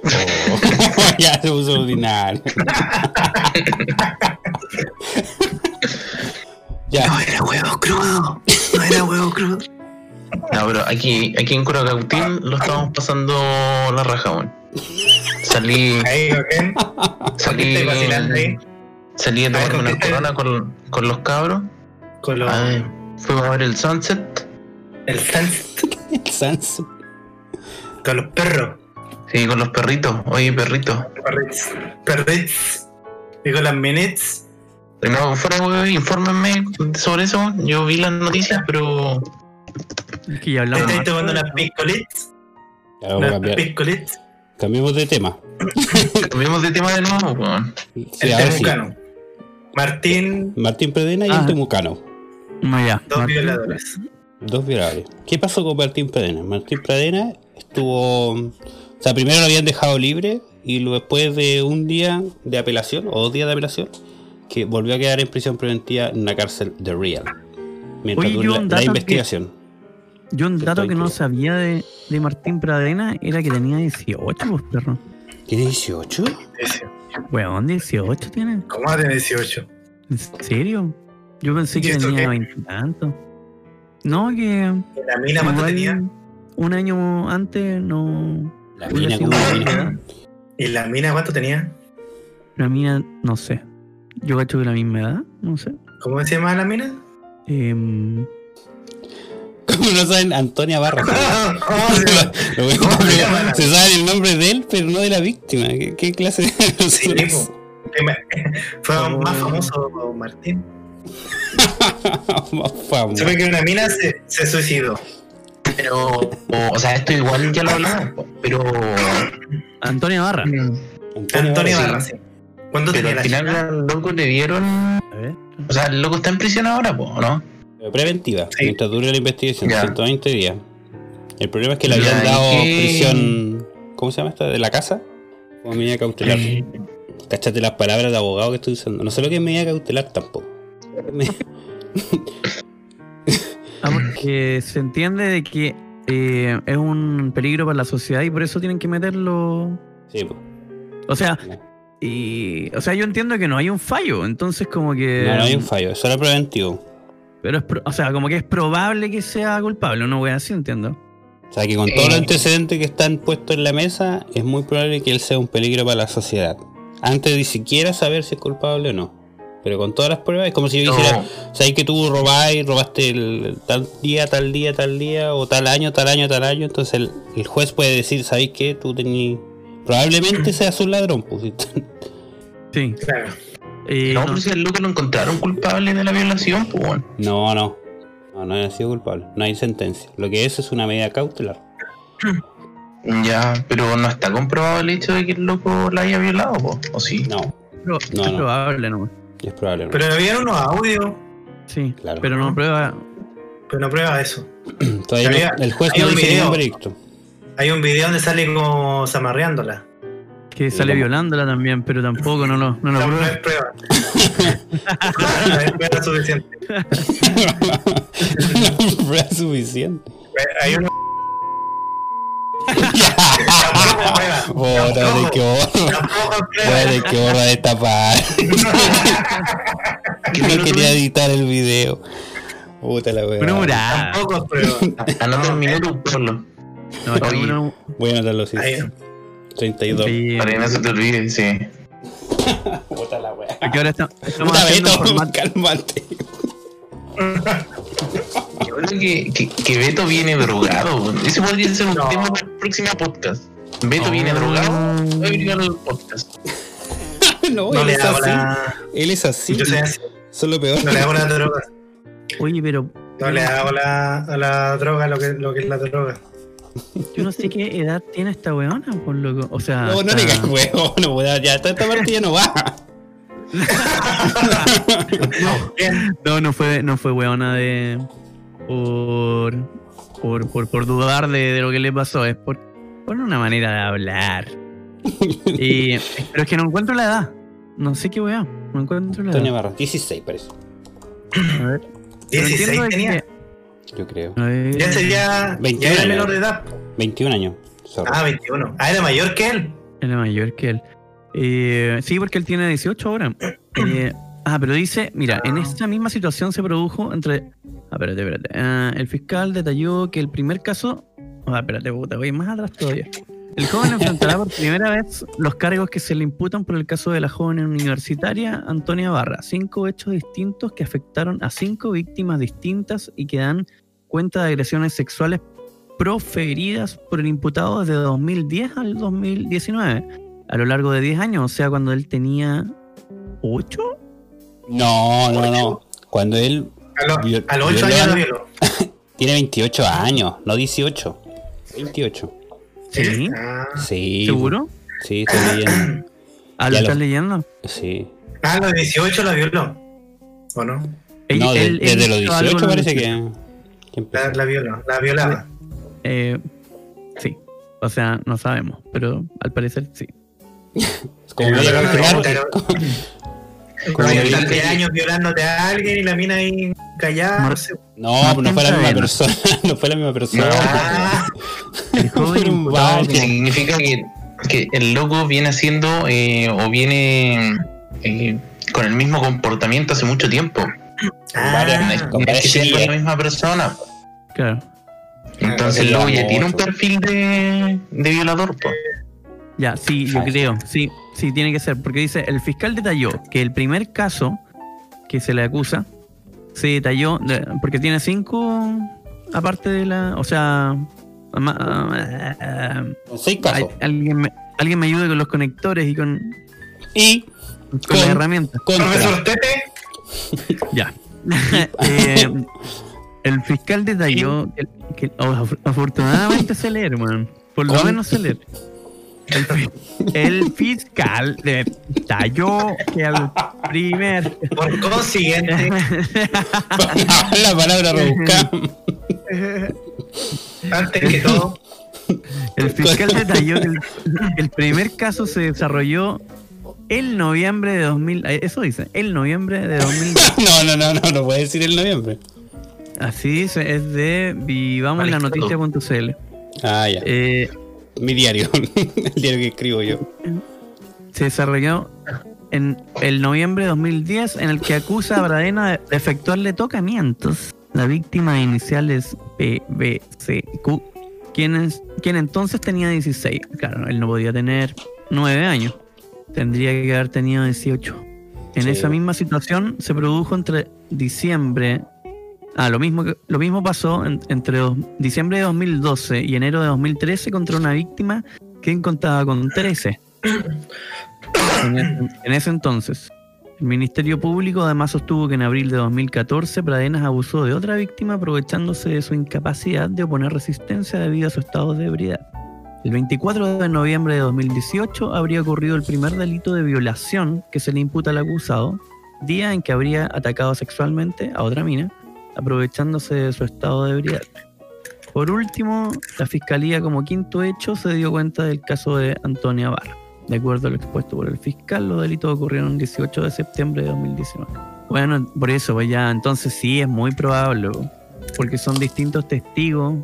Oh, *laughs* ya se puso ordinario. *laughs* ya, era huevo crudo. No era huevo crudo. No, pero aquí, aquí en Curacautín lo estamos pasando la raja, weón. Salí. Ahí, ¿ok? Salí. Ahí. Salí a tomarme una corona con, con los cabros. Con los, Ay, fuimos a ver el sunset. el sunset. el Sans. Con los perros. Sí, con los perritos. Oye, perritos. Perrits. Perrits. Y con las minutes. No, fuera, weón, infórmenme sobre eso. Yo vi las noticias, pero. Es que ya ¿Te hablamos. estáis harto tomando unas a Unas cambiar. piscolits. Cambiemos de tema. *laughs* Cambiemos de tema de nuevo, weón. Sí, El ahora sí. temucano. Martín, Martín Predena y Ah. el Temucano. No, ya. dos Martín- violadores. Dos violadores. ¿Qué pasó con Martín Pradena? Martín Pradena estuvo. O sea, primero lo habían dejado libre y luego después de un día de apelación, o dos días de apelación, que volvió a quedar en prisión preventiva en una cárcel de Real. Mientras Oye, dura la, investigación. Yo un dato que no sabía de, de Martín Pradena era que tenía 18, pues, perro. ¿Tiene 18? Weón, 18 tiene. ¿Cómo va a tener 18? ¿En serio? Yo pensé ¿Y que tenía qué? 20 y tanto. No, que. ¿La mina cuánto igual tenía? Un año antes no. La mina mina. edad. ¿Y la mina cuánto tenía? La mía, no sé. Yo cacho que la misma edad, no sé. ¿Cómo se llama la mina? Em, Como no saben, Antonia Barra. *laughs* ¿Cómo se llama? Lo ¿Cómo se sabe el nombre de él, pero no de la víctima. ¿Qué, qué clase de Sí, me- *laughs* Fue Oh. más famoso Martín. *laughs* Más famoso. Se ve que una mina se, se suicidó. Pero, o, o sea, esto igual ya lo hablamos, po, pero. Antonio Barra. Antonio sí. Barra, sí. ¿Cuánto Pero tenía al final al loco le dieron. A ver. O sea, el loco está en prisión ahora, po, ¿no? Preventiva, Sí. mientras dure la investigación, Ya. 120 días. El problema es que le habían ¿y dado qué? prisión. ¿Cómo se llama esta? ¿De la casa? Como medida cautelar. *laughs* Cachate las palabras de abogado que estoy usando. No sé lo que es medida cautelar tampoco. Me- Ah, porque se entiende de que eh, es un peligro para la sociedad y por eso tienen que meterlo. Sí, pues. O sea, y, o sea, yo entiendo que no hay un fallo, entonces como que. No, no hay un fallo, eso era preventivo. Pero es, pro- o sea, como que es probable que sea culpable, no voy así, entiendo. O sea que con todos los antecedentes que están puestos en la mesa, es muy probable que él sea un peligro para la sociedad. Antes de siquiera saber si es culpable o no. Pero con todas las pruebas, es como si yo No, dijera, sabes que tú robáis, robaste el, tal día, tal día, tal día, o tal año, tal año, tal año. Entonces el, el juez puede decir, ¿sabéis que tú tenías... Probablemente seas un ladrón, pues. *laughs* Sí. Claro. Eh, no, no, pero si el loco lo encontraron culpable de la violación, pues bueno. No, no. No, no ha sido culpable. No hay sentencia. Lo que es es una medida cautelar. *clears throat* Ya, pero no está comprobado el hecho de que el loco la haya violado, po, ¿o sí? No, pero no, es no. probable, no. es probable. no. Pero había unos audios, Sí, Claro. pero no prueba. pero no prueba eso. *clears throat* Todavía no- había- el juez no un dice ningún veredicto. Hay un video donde sale como zamarreándola. Que sale ¿cómo? violándola también, pero tampoco no lo, no lo No, no prueba. es prueba. *laughs* no es prueba suficiente. no fue suficiente. Hay prueba. Bórrate Tampoco- que borra. Tampoco prueba. Bórrate que borra esta parte. No quería editar el video. Puta la wea. Una. Tampoco es prueba. Anota un minuto, Pablo, No, Voy a anotarlo, sí. Ahí. 32. sí. para que no se te olvide, sí. Puta la wea. Porque ahora está- *laughs* estamos Puta haciendo Beto, formato- cálmate. Yo creo que, que, que Beto viene drogado. Ese podría ser un No. tema para el próximo podcast. Beto Oh. viene drogado. Va a venir al podcast. *laughs* No, No él es así. la. Él es así. Yo soy así. Es lo peor. No le hago la *laughs* droga. Oye, pero No le hago la, a la droga lo que, lo que es la droga. Yo no sé qué edad tiene esta weona, por loco. O sea, No, no digas no, weón, ya esta esta parte ya no va. *laughs* No, no fue, no fue weona de. Por. Por, por, por dudar de, de lo que le pasó, es por, por una manera de hablar. Y, pero es que no encuentro la edad. No sé qué weá. No encuentro la edad. Barra, 16 parece. A ver. Pero 16 entiendo de tenía. que- Yo creo. Ya sería. 21 Ya era menor de edad. 21 años. sorry. Ah, 21. Ah, era mayor que él. Era mayor que él. Eh, sí, porque él tiene 18 ahora. *clears throat* Eh, ah, pero dice, mira, en esta misma situación se produjo entre... Ah, espérate, espérate. Ah, el fiscal detalló que el primer caso... Ah, espérate, puta, voy más atrás todavía. El joven *laughs* enfrentará por primera vez los cargos que se le imputan por el caso de la joven universitaria Antonia Barra. Cinco hechos distintos que afectaron a cinco víctimas distintas y que dan cuenta de agresiones sexuales proferidas por el imputado desde 2010 al 2019 a lo largo de 10 años, o sea, cuando él tenía 8. No, no, no. Cuando él. A, lo- Viol- a los 8 violó años lo violó. *laughs* Tiene 28 años, no 18. 28. ¿Sí? Sí. ¿Seguro? Sí, estoy leyendo. *clears throat* ¿Ah, lo estás leyendo? Sí. Ah, los 18 la violó. ¿O no? Él- No, de- él- él desde los hizo algo 18 en parece que, que. La, la violó, la violaba. Eh, sí. O sea, no sabemos, pero al parecer sí. *laughs* Es como *laughs* tantos años violándote a alguien y la mina ahí callada. no sé. No, no fue la misma persona. *laughs* No fue la misma persona. Ah. *laughs* Que significa que, que el loco viene haciendo eh, o viene eh, con el mismo comportamiento hace mucho tiempo. ah, con varias la misma persona. Claro. Entonces Ah, el loco ya tiene un perfil de, de violador. po. Ya, sí, yo creo. Sí, sí, tiene que ser. Porque dice, el fiscal detalló que el primer caso que se le acusa se detalló, de- porque tiene cinco, aparte de la... O sea... Con seis casos. alguien, me, alguien me ayude con los conectores y con, Y con Con- las herramientas. contra. Profesor Tete, *laughs* Ya. *laughs* Eh, el fiscal detalló que, que- oh, af- afortunadamente se lee, hermano. Por lo Con- menos se lee. El, fi- el fiscal detalló que al primer por consiguiente, *laughs* la palabra rebuscada. antes que todo, el fiscal detalló que el, el primer caso se desarrolló el noviembre de 2000 eh, eso dice el noviembre de 2000 *laughs* No, no, no, no, no puede decir el noviembre. así dice es de vivamoslanoticia.cl Ah, ya. eh, Mi diario. *laughs* el diario que escribo yo. se desarrolló en el noviembre de 2010 en el que acusa a Bradena de efectuarle tocamientos. La víctima de iniciales PBCQ, quien, es- quien entonces tenía 16. Claro, él no podía tener 9 años. Tendría que haber tenido 18. En Sí. esa misma situación se produjo entre diciembre... Ah, lo mismo, lo mismo pasó en- entre dos- diciembre de 2012 y enero de 2013 contra una víctima que contaba con 13. En en ese entonces, el Ministerio Público además sostuvo que en abril de 2014 Pradenas abusó de otra víctima aprovechándose de su incapacidad de oponer resistencia debido a su estado de ebriedad. El 24 de noviembre de 2018 habría ocurrido el primer delito de violación que se le imputa al acusado, día en que habría atacado sexualmente a otra mina, aprovechándose de su estado de ebriedad. Por último, la Fiscalía como quinto hecho se dio cuenta del caso de Antonia Barra. De acuerdo a lo expuesto por el fiscal, los delitos ocurrieron el 18 de septiembre de 2019. Bueno, por eso, pues ya, entonces sí, es muy probable, po, porque son distintos testigos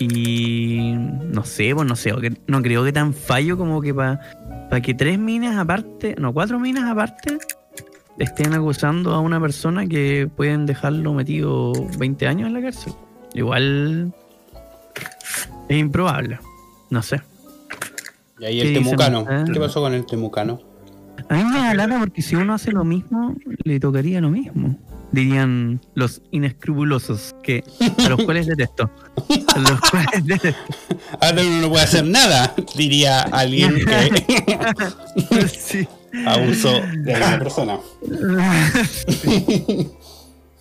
y no sé, pues no sé, no creo que tan fallo como que para que tres minas aparte, no, cuatro minas aparte, estén acusando a una persona que pueden dejarlo metido 20 años en la cárcel. Igual es improbable, no sé. Y ahí ¿Qué el temucano. ¿Qué pasó con el temucano? A mí me da lata porque si uno hace lo mismo, le tocaría lo mismo. Dirían los inescrupulosos, que a los cuales detesto. A los cuales detesto. *laughs* Ahora uno no puede hacer nada, diría alguien que *laughs* Sí. Abusó de una persona. *laughs*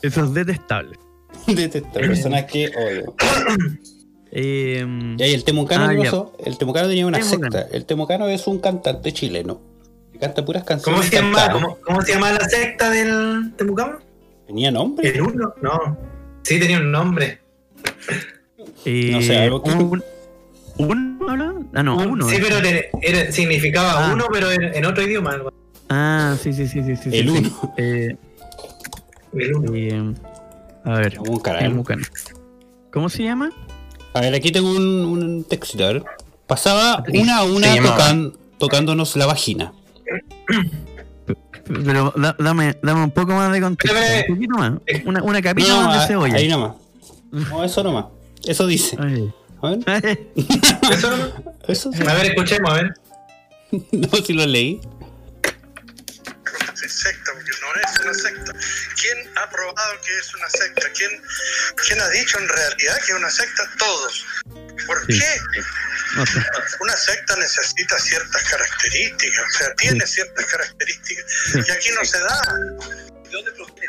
Eso es detestable. Detesto personas que odio. *coughs* Eh, Y ahí el temucano, Ah. El temucano tenía una Temucano. secta. El temucano es un cantante chileno. Que canta puras canciones. ¿cómo se llama? ¿Cómo, cómo se llama la secta del Temucama? ¿Tenía nombre? ¿El uno? No. Sí, tenía un nombre. eh, No sé, algo que- un- ¿Uno habla? Ah, no, uno. Sí, eh. pero era- significaba Ah. uno, pero en, en otro idioma. algo. Ah, sí, sí, sí, sí. sí El sí, uno. sí. Eh, El uno. eh, a ver. ¿Cómo se llama? A ver, aquí tengo un, un texto. A ver. Pasaba una a una tocan- tocándonos la vagina. Pero da- dame, dame un poco más de contexto. Un poquito más. Una, una capita No, más de cebolla. ahí nomás. No, eso nomás. Eso dice. Ay. A ver. *laughs* Eso, Eso sí. a ver, escuchemos, a ver. *laughs* No, si lo leí. secta, porque no es una secta. ¿Quién ha probado que es una secta? ¿Quién, quién ha dicho en realidad que es una secta? Todos. ¿Por Sí. qué? Una secta necesita ciertas características, o sea, tiene ciertas características, Sí. y aquí no se da. ¿De dónde proviene?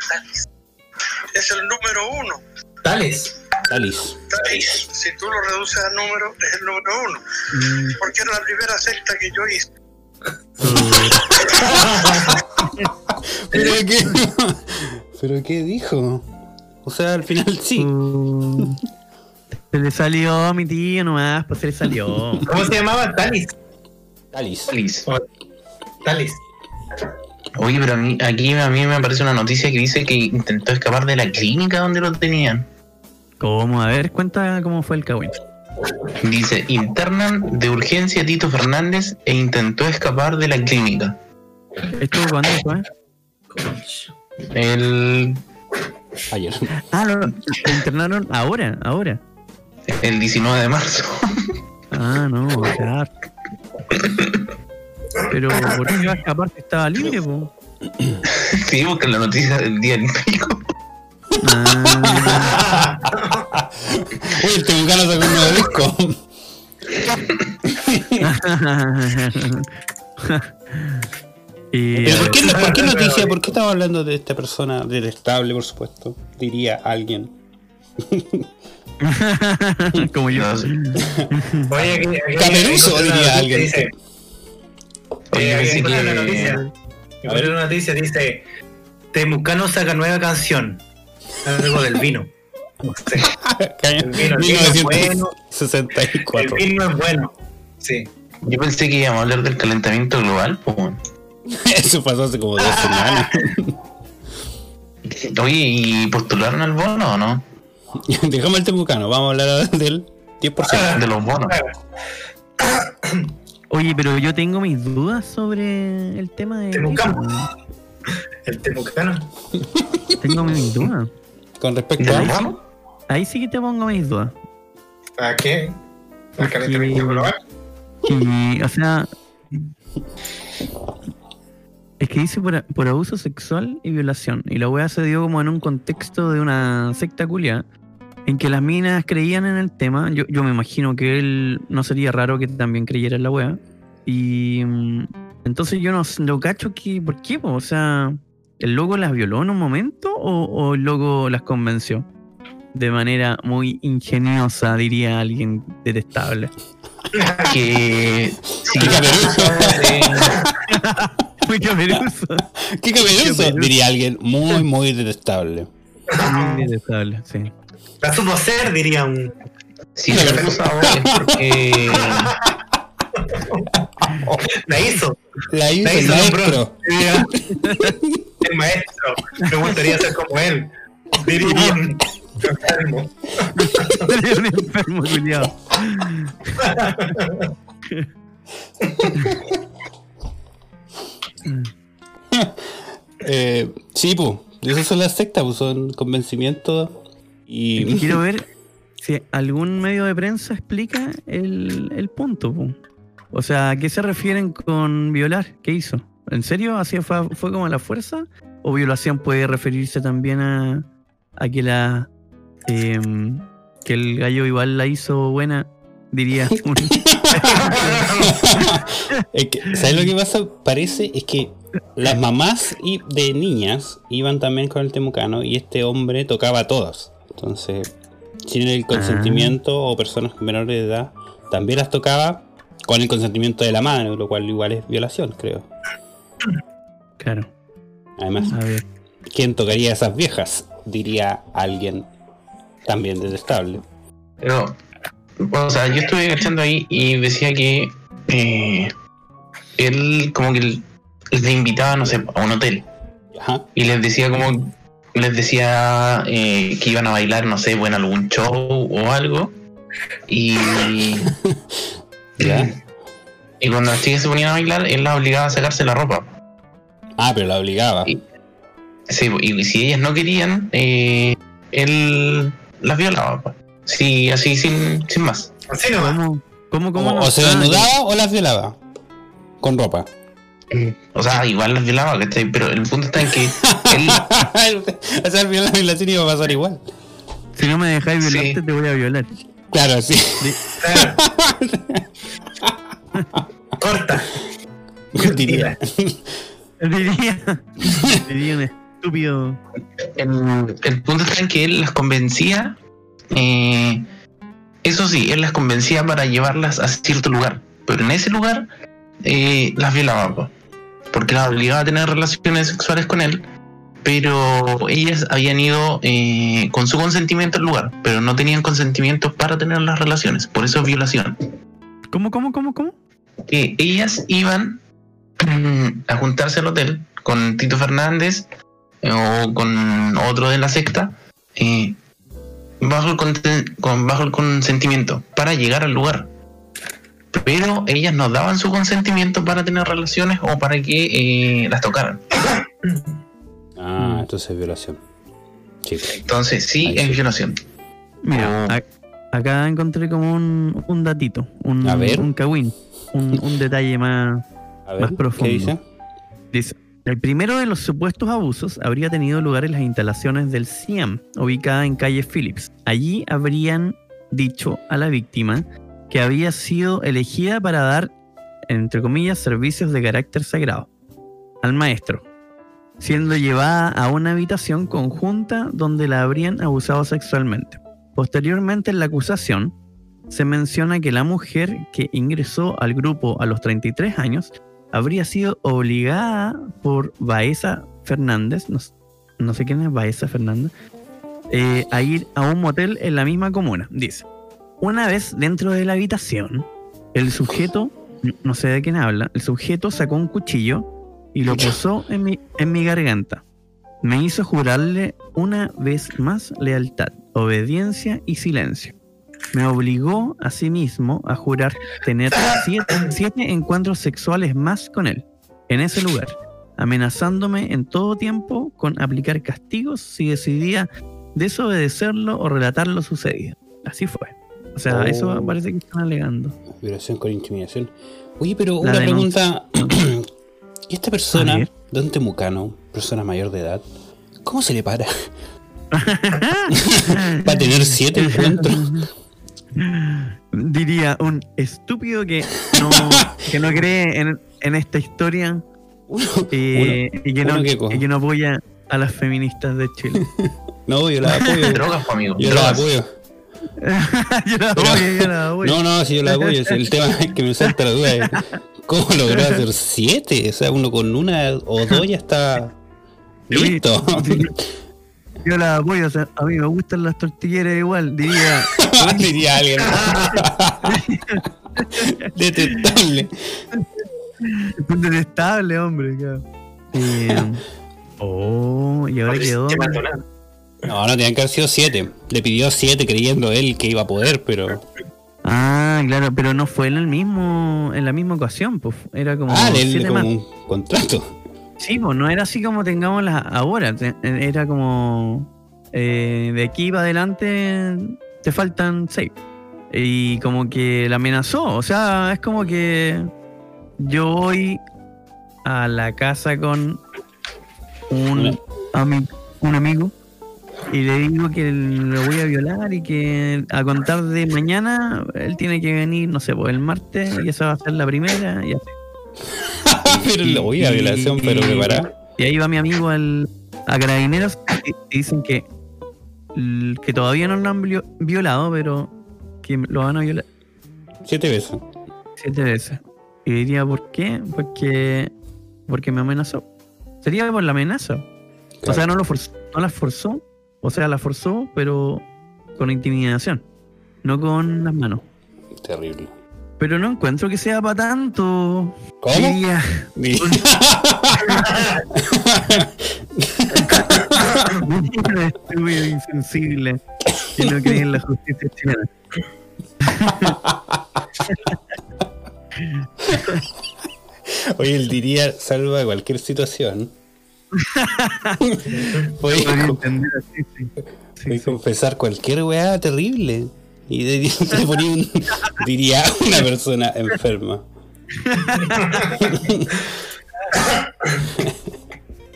Es el número uno. Tales. Talis. Talis, si tú lo reduces a número, es el número uno. Mm, Porque era la primera secta que yo hice. ¿Pero qué? *laughs* ¿Pero qué dijo? O sea, al final sí. mm, Se le salió a mi tío nomás, pues se le salió. ¿Cómo se llamaba? Talis. Talis. Talis. Talis. Oye, pero a mí, aquí a mí me aparece una noticia que dice que intentó escapar de la clínica donde lo tenían. ¿Cómo? A ver, cuenta cómo fue el cagüín. Dice, internan de urgencia a Tito Fernández e intentó escapar de la clínica. ¿Esto cuándo fue? El, Ayer. Ah, lo, lo internaron ahora, ahora. el 19 de marzo. Ah, no, claro. Pero, ¿por qué iba a escapar si estaba libre, po? Sí, busca la noticia del día del pico. Ah, *laughs* Uy, el temucano sacó un nuevo disco. *laughs* y, ¿Pero a por qué, ¿Por qué noticia? ¿Por qué estamos hablando de esta persona detestable, por supuesto? Diría alguien. *laughs* como yo. Oye, aquí, aquí- una diría alguien. Dice, Oye, eh, aquí una noticia. Una noticia, dice, Temucano saca nueva canción. Algo del vino. No sé. El vino, el vino es bueno. El 1964. vino es bueno. Sí. Yo pensé que íbamos a hablar del calentamiento global. weón. *laughs* Eso pasó hace como dos semanas. *laughs* Oye, ¿y postularon al bono o no? *laughs* Dejamos el temucano, vamos a hablar del 10%. De los bonos. Oye, pero yo tengo mis dudas sobre el tema de. Temucano. El temucano. Tengo mis dudas. Con ¿De respecto a. bonos? Ahí sí que te pongo mis dudas. ¿A qué? ¿Al calentamiento global? Y, o sea. Es que dice por, por abuso sexual y violación. Y la weá se dio como en un contexto de una secta culia. En que las minas creían en el tema. Yo, yo me imagino que él no sería raro que también creyera en la weá. Y. mm, Entonces yo no sé, lo cacho que. ¿Por qué? po? O sea. ¿El loco las violó en un momento o, o el loco las convenció? De manera muy ingeniosa, diría alguien detestable. *laughs* Que. Sí, ¿Qué caperuso? Muy *laughs* caperuso. ¿Qué caperuso? caperuso. Diría alguien muy, muy detestable. Muy detestable, sí. La supo ser, diría un. Si la cosa ahora es porque. *laughs* *laughs* La hizo. La hizo La el hizo, maestro. Diría, El maestro. Me gustaría ser como él. Diría un enfermo. Un enfermo culiado. Eh, sí, pues. Esas son las sectas, pues son convencimientos. Y *laughs* quiero ver si algún medio de prensa explica el, el punto. po. O sea, ¿a qué se refieren con violar? ¿Qué hizo? ¿En serio? ¿Así fue, fue como a la fuerza? ¿O violación puede referirse también a, a que la em, que el gallo igual la hizo buena? Diría. *laughs* un- Es que, ¿Sabes lo que pasa? Parece es que las mamás y de niñas iban también con el temucano y este hombre tocaba a todas. Entonces, sin el consentimiento o personas menores de edad, también las tocaba con el consentimiento de la madre, lo cual igual es violación, creo. claro. Además, A ver. ¿quién tocaría a esas viejas? Diría alguien también detestable. Pero, o sea, yo estuve cachando ahí y decía que eh, él como que les invitaba, no sé, a un hotel Ajá. y les decía como, les decía eh, que iban a bailar, no sé, bueno, algún show o algo y, *laughs* Ya. y cuando las chicas se ponían a bailar, él las obligaba a sacarse la ropa. Ah, pero la obligaba. Y- Sí, y si ellas no querían, eh, él las violaba. pues. Sí, así sin, sin más. Así nomás. ¿Cómo? ¿Cómo? ¿Cómo? O, no? o se Ah, desnudaba o las violaba. Con ropa. O sea, igual las violaba, ¿cachai? Pero el punto está en que *laughs* él, o sea, al final la violación iba a pasar igual. Si no me dejáis Sí. violarte, te voy a violar. Claro, sí. Claro. Corta. Diría. Diría, diría un estúpido. el, el punto está en que él las convencía eh, eso sí, él las convencía para llevarlas a cierto lugar, pero en ese lugar eh, las violaba, po, porque las obligaba a tener relaciones sexuales con él, pero ellas habían ido eh, con su consentimiento al lugar, pero no tenían consentimiento para tener las relaciones, por eso es violación. ¿Cómo, cómo, cómo, cómo? Que ellas iban mm, a juntarse al hotel con Tito Fernández eh, o con otro de la secta eh, bajo, el conten- con, bajo el consentimiento para llegar al lugar. Pero ellas no daban su consentimiento para tener relaciones o para que eh, las tocaran. *coughs* Ah, Mm. entonces es violación. Sí. Entonces sí Ahí es sí. violación. Mira, ac- acá encontré como un, un datito, un, A ver. un cagüín, un, un *laughs* detalle más, A ver, Más profundo. ¿qué dice? Dice, el primero de los supuestos abusos habría tenido lugar en las instalaciones del CIAM, ubicada en calle Phillips. Allí habrían dicho a la víctima que había sido elegida para dar, entre comillas, servicios de carácter sagrado al maestro, siendo llevada a una habitación conjunta donde la habrían abusado sexualmente. Posteriormente en la acusación se menciona que la mujer que ingresó al grupo a los 33 años habría sido obligada por Baeza Fernández, no, no sé quién es Baeza Fernández, eh, a ir a un motel en la misma comuna. Dice, una vez dentro de la habitación, el sujeto, no sé de quién habla, el sujeto sacó un cuchillo y lo posó en mi, en mi garganta. Me hizo jurarle una vez más lealtad, obediencia y silencio. Me obligó a sí mismo a jurar tener siete, siete encuentros sexuales más con él, en ese lugar, amenazándome en todo tiempo con aplicar castigos si decidía desobedecerlo o relatar lo sucedido. Así fue. O sea, Oh. eso parece que están alegando. Violación con intimidación. Oye, pero La una denuncia. pregunta. *clears throat* ¿Y esta persona. Don Temucano, persona mayor de edad, cómo se le para? *laughs* Para tener siete encuentros. Diría un estúpido que no, que no cree en, en esta historia Uno, eh, y, que no, que co- y que no apoya a las feministas de Chile. *laughs* no, yo la *laughs* apoyo. Drogas, amigo. yo la drogas. apoyo. yo la Pero- apoyo, yo la apoyo. No, no, si yo la apoyo. si el tema es que me salta la duda es cómo *laughs* logró hacer siete. O sea, uno con una o dos ya está *laughs* listo. *laughs* Yo la apoyo, o sea, a mí me gustan las tortilleras igual, diría. Diría alguien. Detestable. Un detestable, hombre. Eh, oh, y ahora quedó. No, no tenían que haber sido siete. Le pidió siete creyendo él que iba a poder, pero. Ah, claro, pero no fue en el mismo, en la misma ocasión, pues. Era como Ah, él siete como más. un contrato. Sí, pues no era así como tengámoslas ahora. te- Era como eh, de aquí para adelante te faltan seis. Y como que la amenazó. O sea, es como que yo voy a la casa con un, ami- un amigo y le digo que lo voy a violar y que a contar de mañana él tiene que venir, no sé, pues el martes y esa va a ser la primera. Y así. *laughs* pero lo voy a Y- violación, pero y- preparada. Y ahí va mi amigo al, a Carabineros y dicen que, que todavía no lo han vio- violado, pero que lo van a violar Siete veces. siete veces. Y diría, ¿por qué? Porque, porque me amenazó. Sería por la amenaza. O sea, no, lo forzó, no la forzó. O sea, la forzó, pero con intimidación. No con las manos. Terrible. Pero no encuentro que sea para tanto. ¿Cómo? Diría, estúpido insensible que no cree en la justicia chilena. Oye, él diría salva cualquier situación. *laughs* Podéis sí. Confesar cualquier weá terrible. Y de- te ponía un- *laughs* diría una persona enferma. *laughs*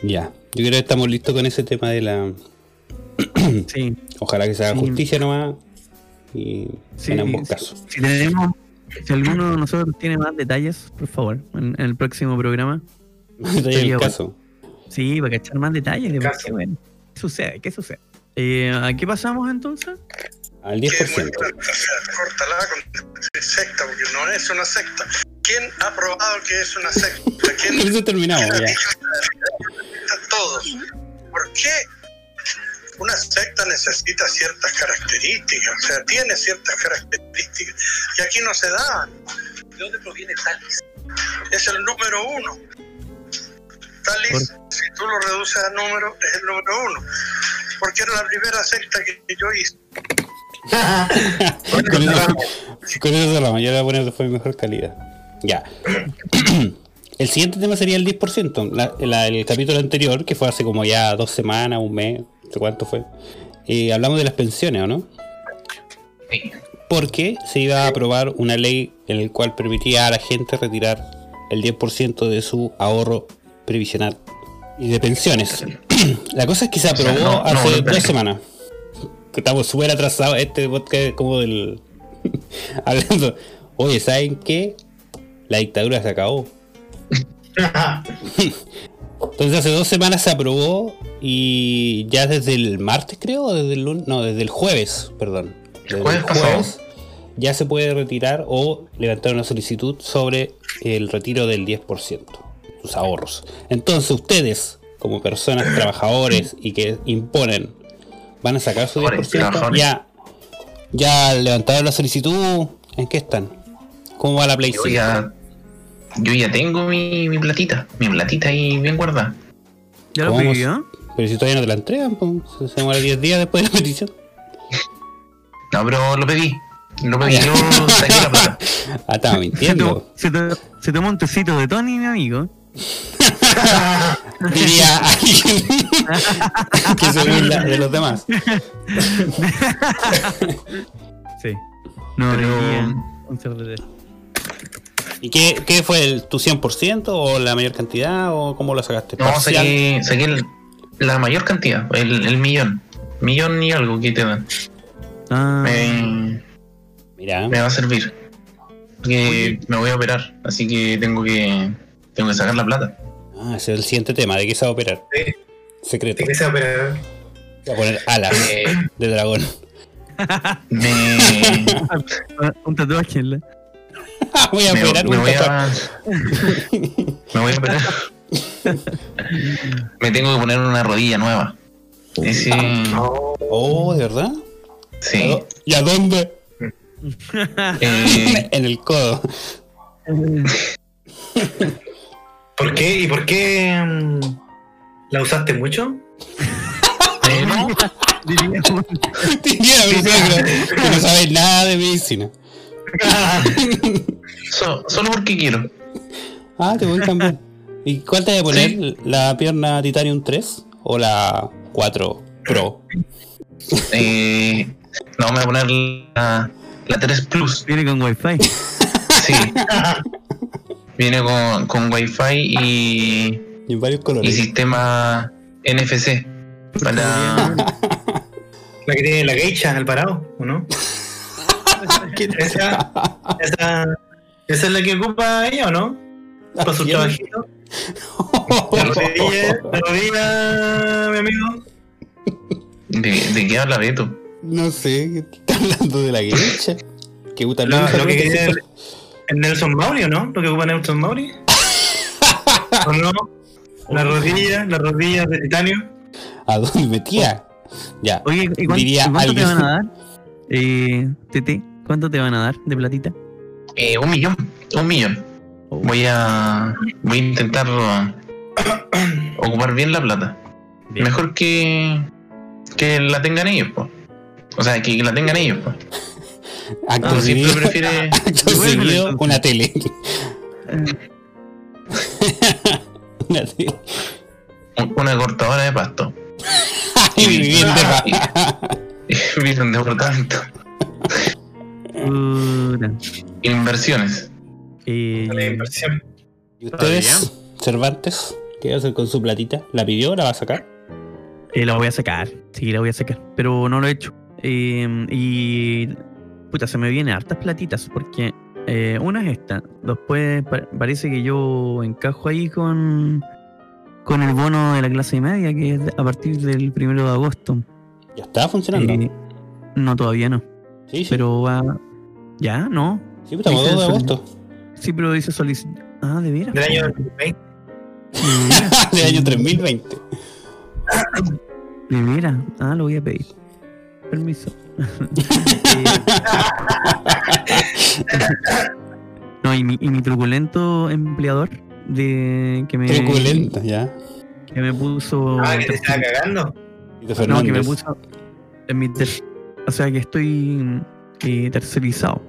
ya, yo creo que estamos listos con ese tema de la. *clears throat* Sí, Ojalá que se haga Sí. justicia nomás. Y sí, en ambos casos. Si tenemos, si alguno de nosotros tiene más detalles, por favor, en, en el próximo programa. Detalle Sería el bueno. Sí, para cachar más detalles de qué, bueno. ¿Qué sucede? ¿Qué sucede? Eh, ¿A qué pasamos entonces? Al que es muy 10%. grande, o sea, córtala con secta, porque no es una secta. ¿Quién ha probado que es una secta? ¿Quién, *laughs* eso terminamos quién ya. Todos. ¿Por qué una secta necesita ciertas características? O sea, tiene ciertas características que aquí no se dan. ¿De dónde proviene Talis? Es el número uno. Talis, si tú lo reduces a número, es el número uno. Porque era la primera secta que yo hice. *laughs* con, eso, con eso la voy a poner después de mejor calidad. Ya. *clears throat* El siguiente tema sería el 10%. La- la- el capítulo anterior, que fue hace como ya dos semanas, un mes, no sé cuánto fue. eh, hablamos de las pensiones, ¿o no? Sí. Porque se iba a aprobar una ley en la cual permitía a la gente retirar el 10% de su ahorro previsional y de pensiones. *clears throat* La cosa es que se O sea, aprobó no- hace no, dos semanas. Estamos súper atrasados. Este podcast es como del. *laughs* Hablando. Oye, ¿saben qué? La dictadura se acabó. *laughs* Entonces hace dos semanas se aprobó y ya desde el martes creo, o desde el lunes, no, desde el jueves, perdón. Desde el jueves pasado. ya se puede retirar o levantar una solicitud sobre el retiro del 10%, sus ahorros. Entonces ustedes, como personas trabajadores y que imponen, van a sacar su Trabajadores, 10%, trabajadores. ya, ya levantaron la solicitud, ¿en qué están? ¿Cómo va la Play Yo 5? ya, yo ya tengo mi, mi platita, mi platita ahí bien guardada. ¿Ya lo pidió? Pero si todavía no te la entregan, pues, se demora 10 días después de la petición. *laughs* No, pero lo pedí. Lo pedí, yo saqué la plata. *laughs* Ah, estaba *laughs* Se mintiendo. se, tomó un tecito de Tony, mi amigo. *laughs* Diría alguien que se burla de los demás. Sí. No, Pero- ¿Y qué, qué fue el, tu 100% o la mayor cantidad o cómo lo sacaste? No, saqué, saqué el- la mayor cantidad, el, el millón. Millón y algo que te dan. Ah, Me, Mira, me va a servir. Porque me voy a operar, así que tengo que tengo que sacar la plata. ah, ese es el siguiente tema. ¿De qué se va a operar? Sí. Secreto. ¿De qué se va a operar? Va a poner alas Eh, de dragón. me, *laughs* un tatuaje en la. *laughs* voy a me, operar me un voy tatuaje. a *laughs* me voy a operar. me tengo que poner una rodilla nueva. Ese, Oh, ¿de verdad? sí. ¿Y a dónde? Eh, en el codo. ¿Por qué? ¿Y por qué mm, la usaste mucho? *laughs* eh, no, *laughs* Diría que, no- que no sabe nada de medicina. *laughs* so- solo porque quiero. Ah, te voy a cambiar. ¿Y cuál te voy a poner? ¿La pierna Titanium 3 o la 4 Pro? Eh, no, me voy a poner la, la 3 Plus. Viene con wifi. Sí. Viene con, con Wi-Fi y, Y varios y colores. sistema NFC. Para. *laughs* La que tiene la geisha al parado, ¿o no? *laughs* Esa, esa, esa es la que ocupa ella, ¿o no? Para su ¿Quién? trabajito. La rodilla, la rodilla, mi amigo. *laughs* ¿De, de qué habla Beto? No sé, ¿qué está hablando de la geisha? Que gusta Lo, que quería Nelson Mauri, ¿o no? Lo que ocupa Nelson Mauri. *laughs* ¿O no? La rodilla, la rodilla de titanio. ¿A dónde metía? Ya. Oye, ¿y cuánto, Diría cuánto te van a *laughs* dar? Eh, Tete, ¿cuánto te van a dar de platita? Eh, un millón. Un millón. Voy a. Voy a intentar *coughs* ocupar bien la plata. Bien. Mejor que. Que la tengan ellos, pues. O sea, que la tengan ellos, pues. Acto siempre seguido, prefiere. *laughs* acto Bueno, seguido, una tele. *laughs* una tele. Una cortadora de pasto. Y vivir de *laughs* pa- Vivir en departamento. Inversiones. Eh, La inversión. ¿Y ustedes, Cervantes? ¿Qué va a hacer con su platita? ¿La pidió o la va a sacar? eh, la voy a sacar, sí, la voy a sacar, pero no lo he hecho. Eh, y puta, se me vienen hartas platitas porque eh, una es esta. Después pa- parece que yo encajo ahí con con el bono de la clase media que es a partir del primero de agosto. Ya estaba funcionando. Eh, No, todavía no. Sí, sí. Pero va. ¿Ya? ¿No? sí, pues, estamos dice 2 de agosto. Sí, pero dice solicitar. Ah, ¿de veras? Del año 2020. *laughs* Del año 3020. De veras. Ah, lo voy a pedir. Permiso. *laughs* no, y mi, y mi truculento empleador de que me, Truculenta, ya. que me puso. Ah, que te estaba cagando. No, que me puso en mi ter- o sea que estoy eh, tercerizado.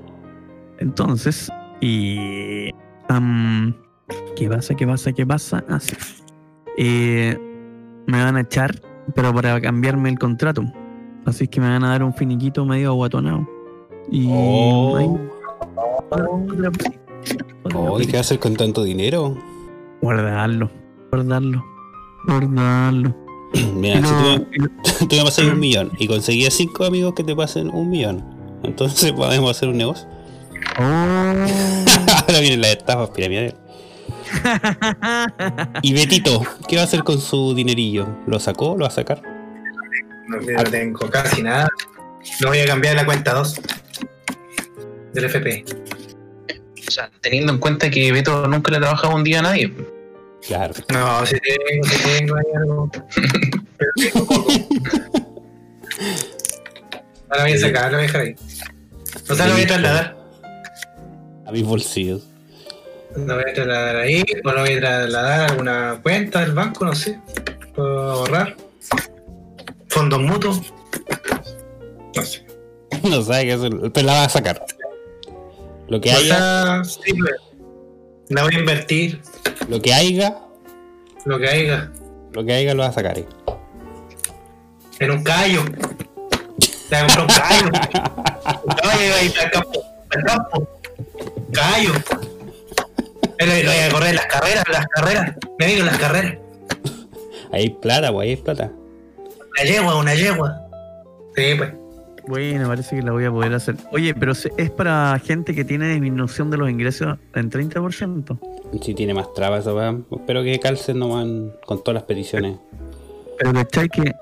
Entonces, y am, ¿qué pasa? ¿Qué pasa? ¿Qué pasa? Así. Eh, me van a echar, pero para cambiarme el contrato. Así es que me van a dar un finiquito medio aguatonado. Y Oh. otra- otra- Oh, ¿y qué va a hacer con tanto dinero? guardarlo, guardarlo, guardarlo. *clears throat* Mira, Y si tú *laughs* tú me pasas un millón y conseguías cinco amigos que te pasen un millón, entonces *laughs* podemos hacer un negocio. Oh. *laughs* Ahora vienen las estafas piramidales. Y Betito, ¿qué va a hacer con su dinerillo? ¿Lo sacó? ¿Lo va a sacar? No, tengo casi nada. No voy a cambiar la cuenta 2 del FP. O sea, teniendo en cuenta que Beto nunca le ha trabajado un día a nadie. Claro. No, si tengo, si tengo ahí algo. Pero tengo poco. Voy a sacar, lo voy a dejar ahí. O sea, lo voy a trasladar. A mis bolsillos. Lo voy a trasladar ahí, o lo voy a trasladar a alguna cuenta del banco, no sé. Puedo ahorrar. Fondos mutuos. No sé. No sabe qué hacer, pero la va a sacar. Lo que haya, sí, la voy a invertir, lo que haya, lo que haya, lo que haya lo va a sacar. eh. en un callo. Te a comprar un callo. Un callo ahí al campo. Al campo. Callo. Lo voy a correr las carreras, las carreras. Me digo las carreras. Ahí hay plata, pues ahí hay plata. Una yegua, una yegua. Sí, pues. Bueno, parece que la voy a poder hacer. Oye, pero es para gente que tiene disminución de los ingresos en 30%. Si tiene más trabas. Espero que calcen nomás con todas las peticiones. Pero cachai que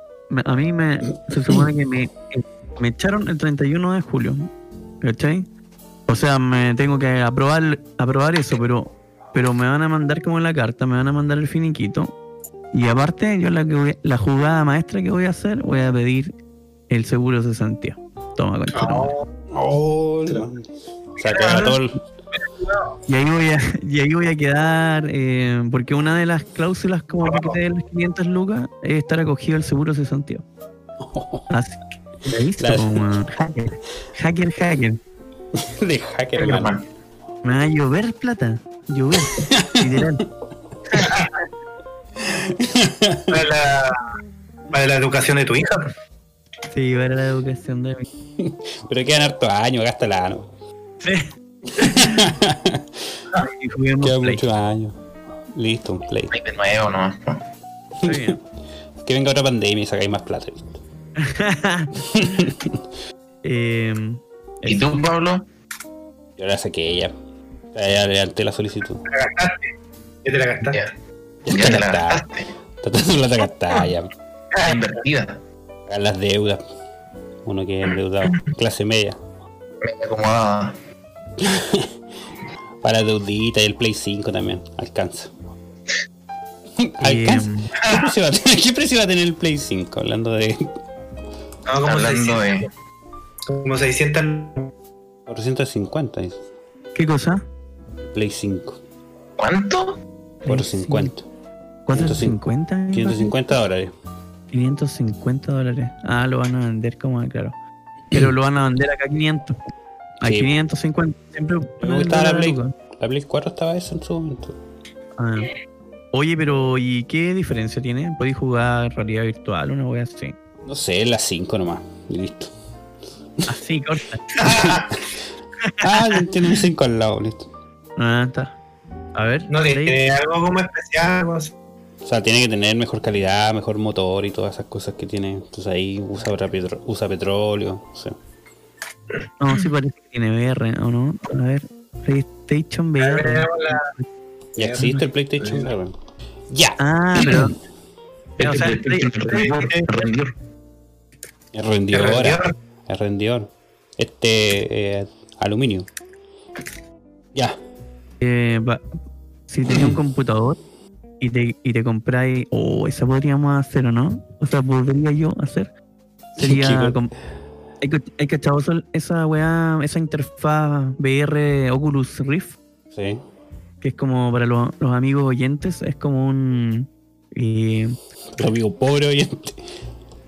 a mí me se supone que me, me echaron el 31 de julio. ¿Cachai? O sea, me tengo que aprobar, aprobar eso, pero, pero me van a mandar como la carta, me van a mandar el finiquito. Y aparte, yo la, que voy- la jugada maestra que voy a hacer, voy a pedir el seguro de cesantía. Toma, concha. madre. Oh, Saca todo el... Y ahí voy a, y ahí voy a quedar, eh, porque una de las cláusulas como para que te den las 500 lucas es estar acogido al seguro de cesantía. *laughs* Así que, ¿la viste? La- Como hacker, hacker, hacker. de hacker, hermano. Me va a llover plata, llover, literal. *laughs* *laughs* Para la, para la educación de tu hija. Sí, para la educación de mi. *laughs* Pero quedan hartos años, gástala, ¿no? *laughs* Juguemos Quedan muchos años. Listo, un play. Ay, de nuevo, no. Bien. Que venga otra pandemia y sacáis más plata. Eh, ¿Y tú, Pablo? Yo la saqué ya. Ya, ya levanté la solicitud. Te la gastaste. Ya te la gastaste. Ya te la gastaste. Tratando de plata gastada ya. Ah, invertida. Pagar las deudas. Uno que es endeudado. Clase media. Me acomodaba. *laughs* Para deudita y el Play 5 también. Alcanza. *laughs* Alcanza. ¿Qué precio, va a tener, ¿Qué precio va a tener el Play 5? Hablando de No, como Hablando 600. de. Como 600. 450. dice. ¿Qué cosa? Play 5. ¿Cuánto? 450. 450. 550 dólares. 550 dólares. Ah, lo van a vender como, claro. Pero lo van a vender acá a 500. A Sí. 550. Siempre Me gustaba la Play. La Play 4 estaba eso en su momento. Ah. Oye, pero ¿y qué diferencia tiene? ¿Podéis jugar realidad virtual una wea así? No sé, la 5 nomás. Y listo. Así, corta. *laughs* Ah, tiene un 5 al lado, listo. Ah, está. A ver. No tiene algo como especial. algo así. O sea, tiene que tener mejor calidad, mejor motor y todas esas cosas que tiene. Entonces ahí usa, petro- usa petróleo. No sé. No, sí parece que tiene VR, ¿o no? A ver. PlayStation VR. la- Ya existe el PlayStation VR. Ya. Ah, *clears throat* pero. pero, o sea, el Rendidor. Es rendidora. Es rendidor. Este, eh, aluminio. Ya. Eh, si tenía un *clears throat* computador y te, y te compráis. Oh, esa podríamos hacer o no? O sea, podría yo hacer. Sería. ¿Hay, hay cachado esa weá, esa interfaz VR Oculus Rift? Sí. Que es como para los, los amigos oyentes, es como un. eh, Tu amigo pobre oyente.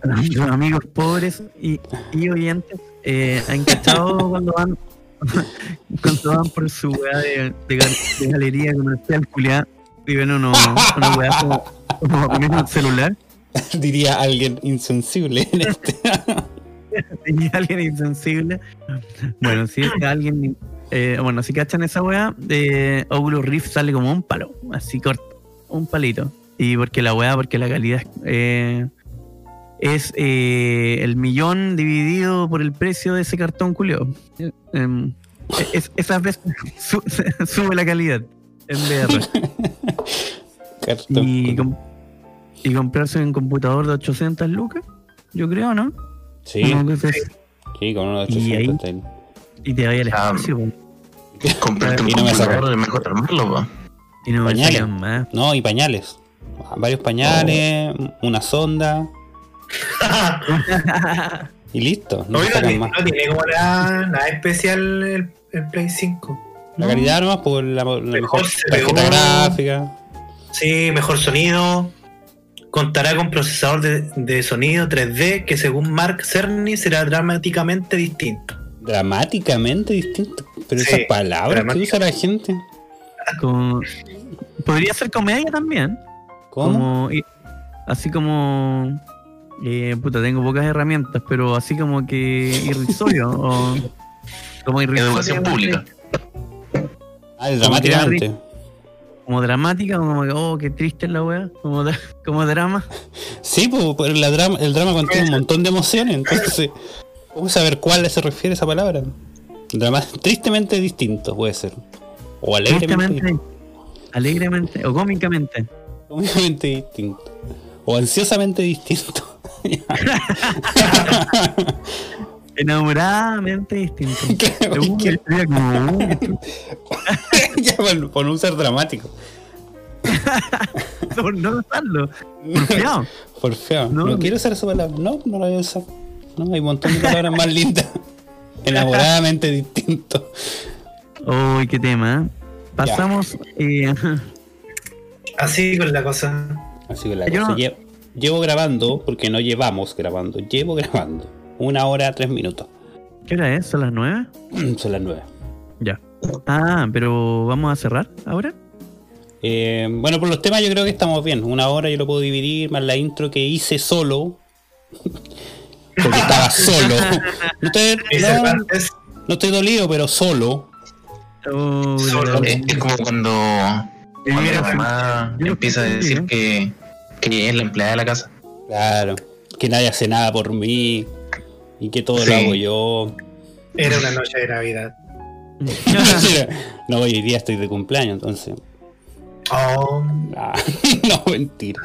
*laughs* los amigos pobres y, y oyentes eh, han cachado *laughs* cuando van *laughs* cuando van por su weá de, de, de galería comercial culiada y ven uno, una weá como, como un celular. *laughs* Diría alguien insensible en este. *laughs* y alguien insensible. Bueno si es que alguien eh, bueno si cachan esa weá de Oculus Rift sale como un palo así corto un palito. Y porque la weá porque la calidad eh, es eh, el millón dividido por el precio de ese cartón culio. es, esas veces *laughs* su- sube la calidad en VR. *laughs* Y, com- y comprarse un computador de 800 lucas, yo creo, ¿no? Sí, sí, con uno de Y ahí- 800. Y te vaya al Ah, espacio po, Comprarte *laughs* un Y no me saca. computador es mejor armarlo, po. y no me Pañales. más. No, y pañales. Varios pañales, una sonda *laughs* y listo. No No, no tiene como nada, nada especial el, el Play 5. La calidad nomás por la, la mejor Mejor tarjeta gráfica. Sí, mejor sonido. Contará con procesador de, de sonido 3D que según Mark Cerny será dramáticamente distinto. Dramáticamente distinto. Pero Sí, esas palabras que usa la gente. Como- podría ser comedia también. ¿Cómo? Como, y- así como. eh, puta, tengo pocas herramientas, pero así como que irrisorio. *laughs* o, como irrisorio. Educación pública. Ah, dramáticamente. Como dramática, como que, oh, qué triste es la wea. Como, *laughs* como drama. Sí, pues la drama, el drama contiene un montón de emociones. Entonces, ¿cómo saber cuál se refiere esa palabra? Drama, tristemente distinto puede ser. O alegremente, alegremente o cómicamente. cómicamente distinto. O ansiosamente distinto. *laughs* *laughs* Enamoradamente distinto. *laughs* ¿qué? *laughs* ya, por, por *laughs* no usar dramático. por no usarlo. Porfiado. Por feo. No, No. quiero usar esa palabra. No, no la voy a usar. No, hay un montón de palabras más lindas. Enamoradamente distinto. Uy, qué tema. ¿eh? Pasamos. eh. Así con la cosa. Así que la Yo cosa. no- Llevo grabando, porque no llevamos grabando, llevo grabando. Una hora, tres minutos. ¿Qué hora es? ¿Son las nueve? Son las nueve. Ya. Ah, pero vamos a cerrar ahora. Eh, bueno, por los temas yo creo que estamos bien. Una hora yo lo puedo dividir, más la intro que hice solo. *laughs* Porque estaba solo. *laughs* No estoy, no, no estoy dolido, pero solo. Oh, Solo. Es, es como cuando, cuando la mamá empieza a decir contigo. que, que es la empleada de la casa. Claro. Que nadie hace nada por mí. Y que todo Sí. lo hago yo. era una noche de Navidad. *laughs* no, hoy día estoy de cumpleaños, entonces. Oh, Ah, *laughs* no, mentira.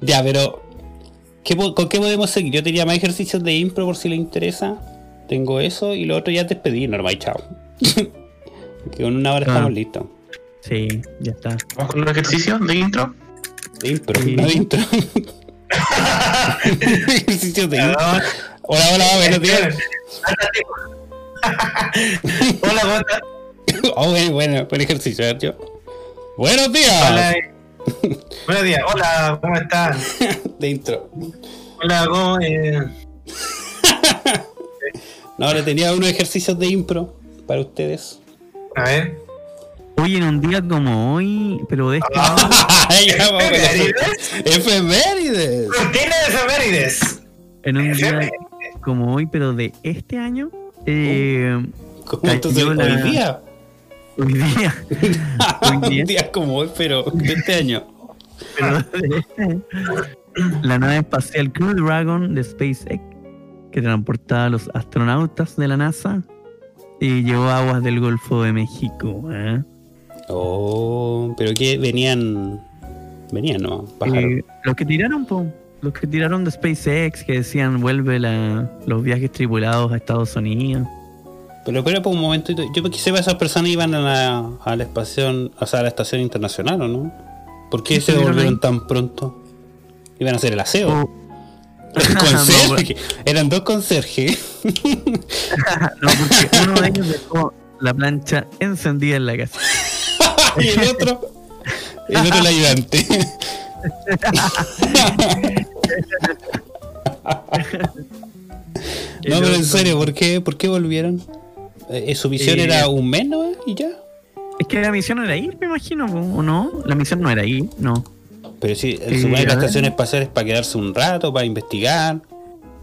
Ya, pero. ¿qué ¿Con qué podemos seguir? Yo tenía más ejercicios de impro por si le interesa. Tengo eso y lo otro ya despedir, normal, chao. *laughs* que con una hora Ah. estamos listos. Sí, ya está. Vamos con los ejercicios de intro. De impro, Sí. no de intro. ejercicios de impro. Hola, hola, buenos días. *laughs* Hola, ¿cómo estás? Oh, bueno, buen ejercicio, yo. Buenos días. Hola. eh. Buenos días. Hola, ¿cómo están? *laughs* De intro. Hola, ¿cómo? Eh, No, ahora tenía unos ejercicios de impro para ustedes. a ver. Hoy en un día como hoy, pero de este *laughs* ¿Efemérides? Efemérides. Rutina de efemérides. en un día. Como hoy, pero de este año, eh, ¿Cómo Cayó la- *laughs* hoy día? hoy *laughs* día, Hoy día. Un día como hoy, pero de este año. pero de este año, la nave espacial Crew Dragon de SpaceX, que transportaba a los astronautas de la NASA y llegó a aguas del Golfo de México. ¿eh? Oh, pero que venían. Venían, ¿no? Eh, los que tiraron, po, Los que tiraron de SpaceX, que decían vuelve la, los viajes tripulados a Estados Unidos. Pero pero por un momento, yo que sepa esas personas iban a la, a la estación, o sea, a la estación internacional, ¿o no? ¿Por qué se volvieron ahí. tan pronto? Iban a hacer el aseo. Oh, *laughs* Conserje. *laughs* Eran dos conserjes. *laughs* no, porque uno de ellos dejó la plancha encendida en la casa. y el otro, el otro el ayudante. No, pero en serio, ¿por qué, ¿por qué volvieron? Eh, ¿Su misión Eh, era un mes, no? Y ya. Es que la misión era ir, me imagino, ¿o no? La misión no era ir, no. Pero sí, Eh, supone que la estación espacial es para quedarse un rato, para investigar.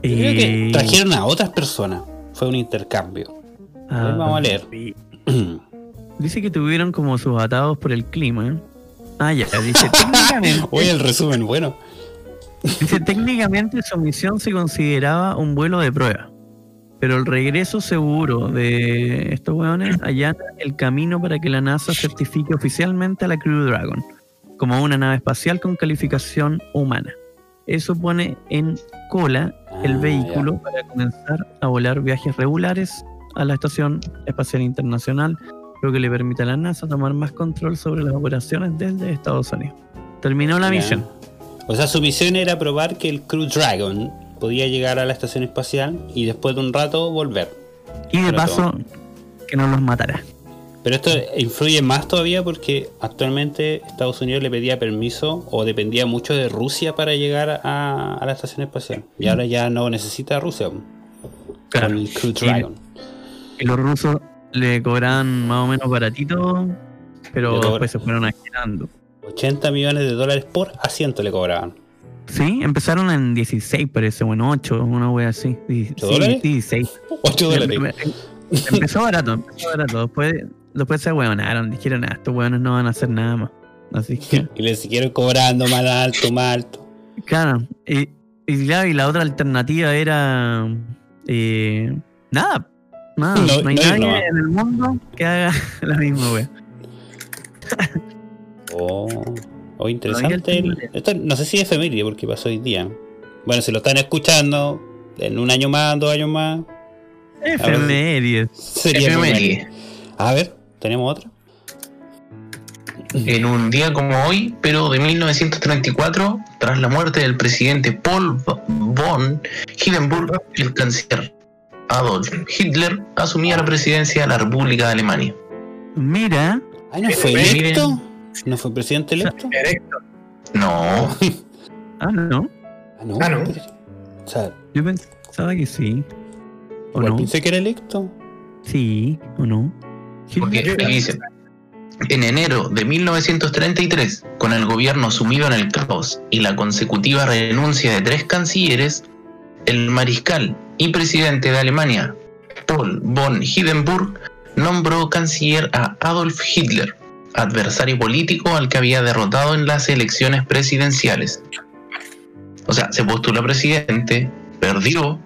Yo creo que Eh, trajeron a otras personas. Fue un intercambio. ah, vamos a leer. sí. *clears throat* Dice que tuvieron como sus atados por el clima. ¿eh? Ah, ya, dice técnicamente, Oye, el resumen, bueno. dice técnicamente su misión se consideraba un vuelo de prueba. Pero el regreso seguro de estos hueones allana el camino para que la NASA certifique oficialmente a la Crew Dragon como una nave espacial con calificación humana. Eso pone en cola el Ah, vehículo para comenzar a volar viajes regulares a la Estación Espacial Internacional, lo que le permite a la NASA tomar más control sobre las operaciones desde Estados Unidos. Terminó la misión. O sea, su misión era probar que el Crew Dragon podía llegar a la estación espacial y después de un rato volver. Y de paso, que no los matara. Pero esto influye más todavía porque actualmente Estados Unidos le pedía permiso o dependía mucho de Rusia para llegar a, a la estación espacial. Y ahora ya no necesita Rusia Claro. con el Crew Dragon. Y los rusos le cobraban más o menos baratito, pero después se fueron agitando. 80 millones de dólares por asiento le cobraban. Sí, empezaron en 16, parece, o en 8, una wea así. Di- ¿Ocho sí, dólares? 16. 8 *laughs* dólares. Em- em- Empezó barato, empezó barato. Después, después se hueonaron, dijeron, ah, estos hueones no van a hacer nada más. Así *laughs* que, Y le siguieron cobrando más alto, más alto. claro. Y, y, claro, y la otra alternativa era. eh, nada. No- No, hay no nadie nomás. en el mundo que haga *laughs* la misma wea. Oh, oh, interesante. el- esto no sé si es efeméride porque pasó hoy día. Bueno, si lo están escuchando en un año más, dos años más, Efemérides. sería Efeméride. efeméride. A ver, tenemos otra. En un día como hoy, pero de 1934, tras la muerte del presidente Paul von Hindenburg, el canciller Adolf Hitler asumía la presidencia de la República de Alemania. Mira, Ay, ¿no fue Miren. electo? ¿No fue presidente electo? Erecto. No, *laughs* ah, no. Ah, no. Ah, no. O sea, Yo pensaba que sí. ¿O no? pensé que era electo. Sí, ¿o no? porque dice, en enero de 1933, con el gobierno sumido en el caos y la consecutiva renuncia de tres cancilleres, el mariscal y presidente de Alemania, Paul von Hindenburg, nombró canciller a Adolf Hitler, adversario político al que había derrotado en las elecciones presidenciales. O sea, se postuló a presidente, perdió,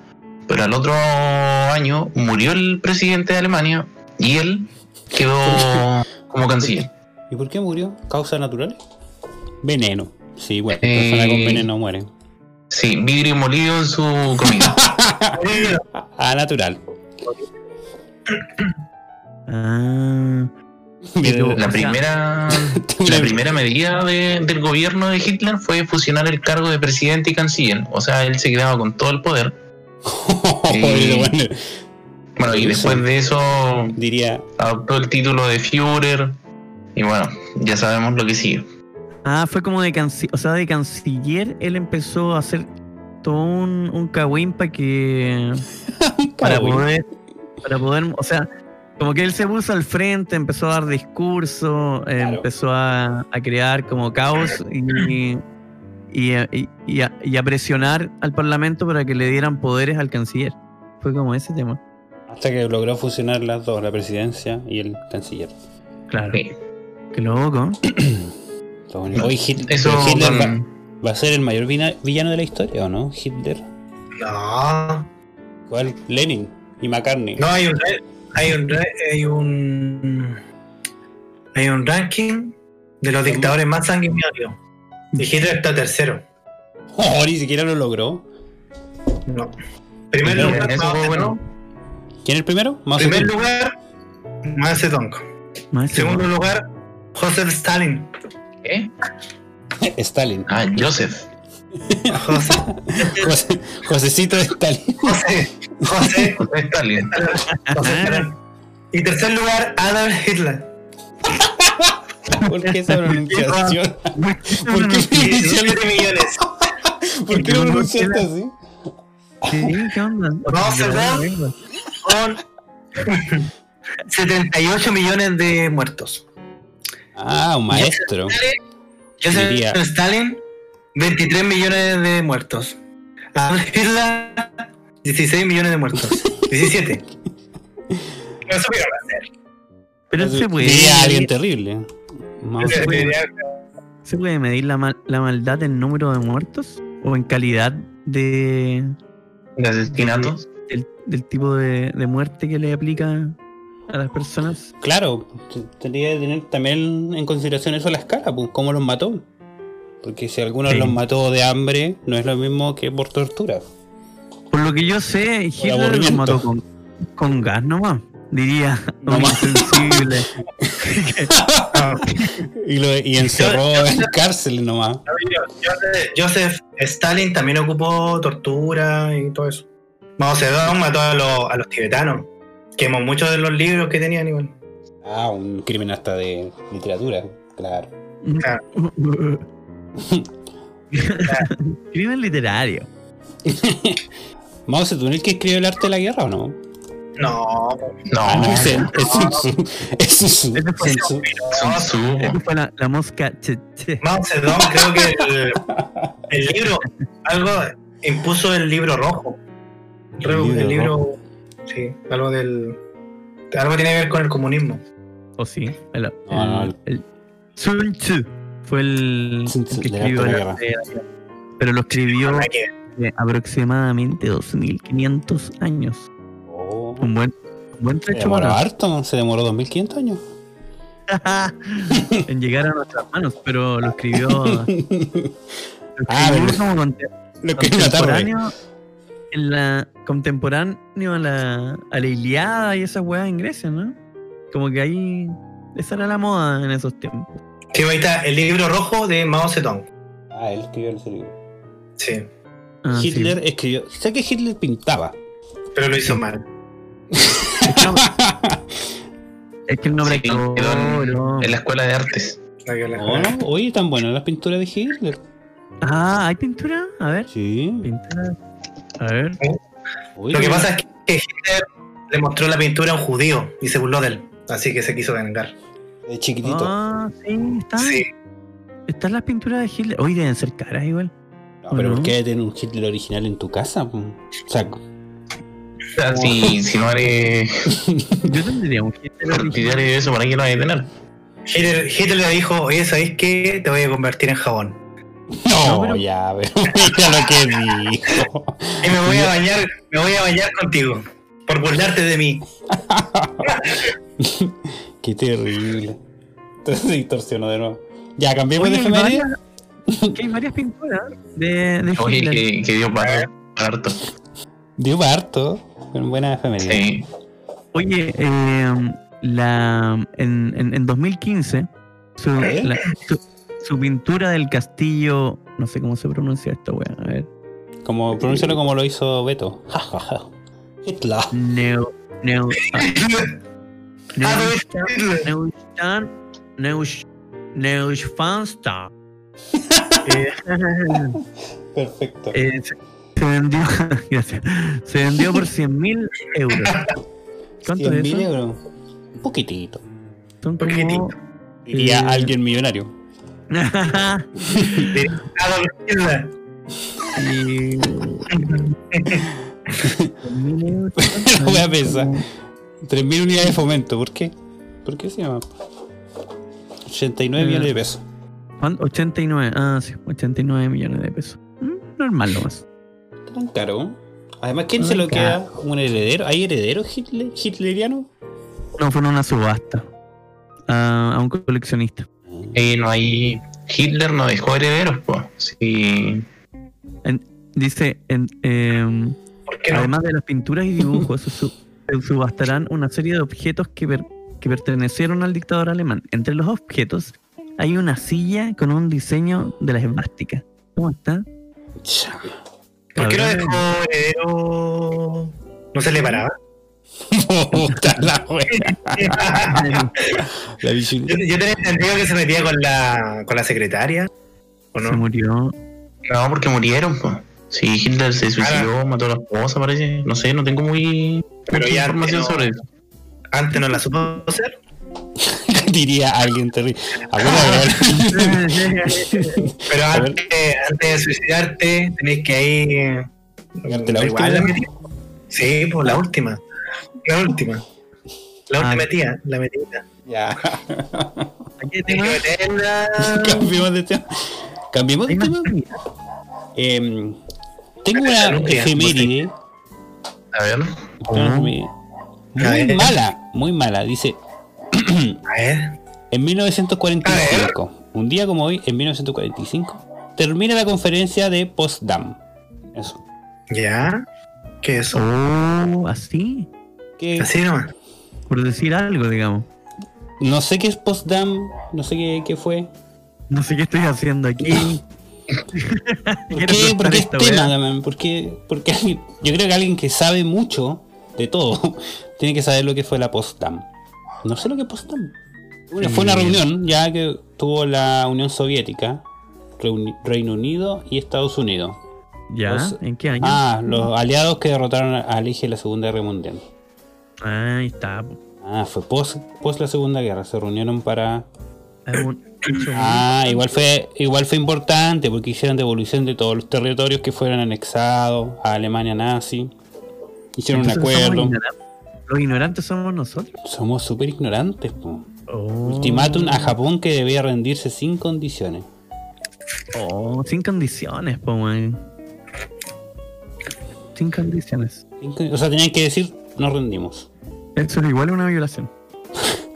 pero al otro año murió el presidente de Alemania y él quedó como canciller. ¿Y por qué murió? ¿Causas naturales? Veneno. Sí, bueno, Eh. personas con veneno mueren. Sí, vidrio molido en su comida. *laughs* Ah, natural. Ah, La sea, primera, *laughs* la primera medida de- del gobierno de Hitler fue fusionar el cargo de presidente y canciller. O sea, él se quedaba con todo el poder. *laughs* Bueno, Bueno, y después de eso diría, adoptó el título de Führer. Y bueno, ya sabemos lo que sigue. Ah, fue como de canciller, o sea, de canciller él empezó a hacer todo un, un cagüín *laughs* para que para poder para poder, o sea, como que él se puso al frente, empezó a dar discurso, eh, Claro. empezó a, a crear como caos y, y, y- y a, y a presionar al parlamento para que le dieran poderes al canciller. Fue como ese tema. hasta que logró fusionar las dos, la presidencia y el canciller. Claro. Sí. Qué loco. *clears throat* Está bueno. Oye, Hit- Eso Hitler va, va a ser el mayor villano de la historia, ¿o no? Hitler. No, ¿Cuál? Lenin y McCartney. no hay un, hay un, hay un, hay un ranking de los dictadores más sanguinarios. Y Hitler está tercero. Oh, ni siquiera lo logró. No. Primer Primero, lugar, eso Mao fue Zedong. bueno. ¿Quién es el primero? Mao Primer Zedong. lugar, Mao Zedong. Más Segundo lugar, Joseph Stalin. ¿Qué? Stalin. Ah, Joseph. José, José- Josecito de Stalin. José, José, José Stalin. José Stalin. Y tercer lugar, Adolf Hitler. ¿Por qué esa pronunciación? *laughs* ¿Por qué 17 millones. *laughs* ¿Por qué lo pronunciaste así? Sí, ¿qué onda? Vamos, Zedong. Con 78 millones de muertos. Ah, un maestro. Joseph Diría- Stalin, 23 millones de muertos. Adolf Hitler, 16 millones de muertos. *laughs* 17. No supieron hacer. Pero se puede, Diría alguien terrible. Se puede, ¿se puede medir la, mal- la maldad en número de muertos? ¿O en calidad de, De asesinatos. del, del tipo de, de muerte que le aplica a las personas? Claro, tendría que tener también en consideración eso la escala, pues, cómo los mató. Porque si algunos Sí. los mató de hambre, no es lo mismo que por tortura. Por lo que yo sé, Hitler lo aburrimiento. mató con, con gas nomás. Diría, No más. insensible. *laughs* *laughs* Y, lo, y encerró en cárcel nomás. Joseph, Joseph Stalin también ocupó tortura y todo eso. Mao Zedong mató a los, a los tibetanos. Quemó muchos de los libros que tenían igual. Ah, un crimen hasta de literatura, claro. *laughs* Crimen literario. *laughs* Mao Zedong el que escribió el arte de la guerra o no? No, Ah, no, No, es, es Sun Tzu. Es Sun Tzu. Ese fue- la, la mosca. che, che. Mao Zedong creo que el, el libro, algo impuso el libro rojo. El Re- libro El libro, sí, algo del, algo tiene que ver con el comunismo. ¿O sí? El, No, no, el- el- Sun Tzu fue el, Sun Tzu, el que escribió la. Pero lo escribió hace aproximadamente 2500 años. Oh, Un buen, un buen se trecho demoró para harto, se demoró 2500 años. *laughs* en llegar a nuestras manos, pero lo escribió. *laughs* Lo Ah, escribió como Lo una tarde. Contemporáneo, en la, contemporáneo a la, a la Iliada y esas weas en Grecia, ¿no? Como que ahí. Esa era la moda en esos tiempos. Sí, ahí está el libro rojo de Mao Zedong. Ah, él escribió ese libro. Sí, Ah, sí. Hitler escribió. Sé que Hitler pintaba. pero lo hizo mal. Es que él no Sí, quedó en, no. en la escuela de artes. No, no, oye, tan buenas las pinturas de Hitler. Ah, ¿hay pintura? A ver. Sí. Pintura. A ver. Oye, Lo que pasa es que Hitler le mostró la pintura a un judío y se burló de él. Así que se quiso vengar. de chiquitito. Ah, sí, está. Sí. Están las pinturas de Hitler. Hoy deben ser caras igual. no, pero ¿o ¿por no? qué tener un Hitler original en tu casa? O sea, O sea, si, si no eres *laughs* Yo tendría un Hitler *laughs* original. eso, ¿para qué lo vas a tener? Hitler, Hitler le dijo, oye, ¿sabéis qué? Te voy a convertir en jabón. No, No, pero- ya, *laughs* mira lo que dijo. Y me voy a bañar, me voy a bañar contigo. Por burlarte de mí. *laughs* Qué terrible. Entonces se distorsionó de nuevo. Ya, cambiemos Oye, de hay efeméride. varias, que hay varias pinturas de, de Oye, que, que dio para, para harto. Dio para harto. Con buena efeméride. Sí. Oye, eh, la, en, en, en 2015, su, ¿Eh? la- su, su pintura del castillo, no sé cómo se pronuncia esta wea, a ver. Como, pronúncialo como lo hizo Beto. Ja, ja, ja. Hitler. Neo, Neo, ah, Adolf Neustadt. Neustadt. Eh, Perfecto. eh, se, se vendió, *laughs* gracias, se vendió por 100 mil euros. ¿Cuánto es 100.000 eso? euros. Un poquitito. Son como... Poquitito. Diría Eh, alguien millonario. Y... 100.000 euros. Lo voy a pensar. 3.000 unidades de fomento. ¿Por qué? ¿Por qué se llama? 89 Eh. millones de pesos. ¿Cuánto? 89, ah, sí, 89 millones de pesos. Mm, Normal nomás. Tan caro. Además, ¿quién Tan se lo caro. queda? ¿Un heredero? ¿Hay herederos Hitler, hitlerianos? No, fue en una subasta. A, a un coleccionista. Y no hay. Hitler no dejó herederos, pues. Sí. En- dice, en, em, además de las pinturas y dibujos, se, su- se subastarán una serie de objetos que, per- que pertenecieron al dictador alemán. Entre los objetos hay una silla con un diseño de la esvástica. ¿Cómo está? ¿Por qué no dejó heredero? ¿No se le paraba? Puta la wea. La Yo, yo tenía entendido que se metía con la, con la secretaria. ¿O Se no? murió. No, porque murieron, pues. Sí, Hitler se suicidó, mató a la esposa, parece. No sé, no tengo muy Pero mucha ya información no- sobre eso. Antes no la supo hacer. *laughs* Diría alguien terrible. Vez- Pero antes, antes de suicidarte, tenés que ahí. La Igual última. la metí. Sí, pues la última. La última. La Ah. última metida, la metida. Ya. Aquí Tienes que meterla. *laughs* Cambiemos de tema. Cambiemos de tema. Em, tengo una nuclear, efeméride. A ver. Muy ver. mala, muy mala. Dice, *clears throat* A ver. en 1945, un día como hoy, en 1945, termina la conferencia de Potsdam. Eso. ¿Ya? ¿Qué es eso? Oh, así. Que Así nomás. Por decir algo, digamos. no sé qué es Potsdam, no sé qué, qué fue. No sé qué estoy haciendo aquí. *laughs* ¿Por qué, ¿Por qué es esta tema, porque alguien- yo creo que alguien que sabe mucho de todo *laughs* tiene que saber lo que fue la Potsdam. No sé lo que es. Bueno, fue una Mm. reunión ya que tuvo la Unión Soviética, Reuni- Reino Unido y Estados Unidos. ¿Ya? Los- ¿En qué año? Ah, los aliados que derrotaron a Alige en la Segunda Guerra Mundial. Ahí está. Ah, fue post, post la Segunda Guerra. Se reunieron para. Hecho *coughs* Ah, igual fue, igual fue importante porque hicieron devolución de todos los territorios que fueron anexados a Alemania nazi. Hicieron un Entonces acuerdo. ignorantes. Los ignorantes somos nosotros. Somos súper ignorantes. po. Oh. Ultimátum a Japón que debía rendirse sin condiciones. Oh, sin condiciones, po, man. Sin condiciones. O sea, tenían que decir, nos rendimos. Eso es igual a una violación.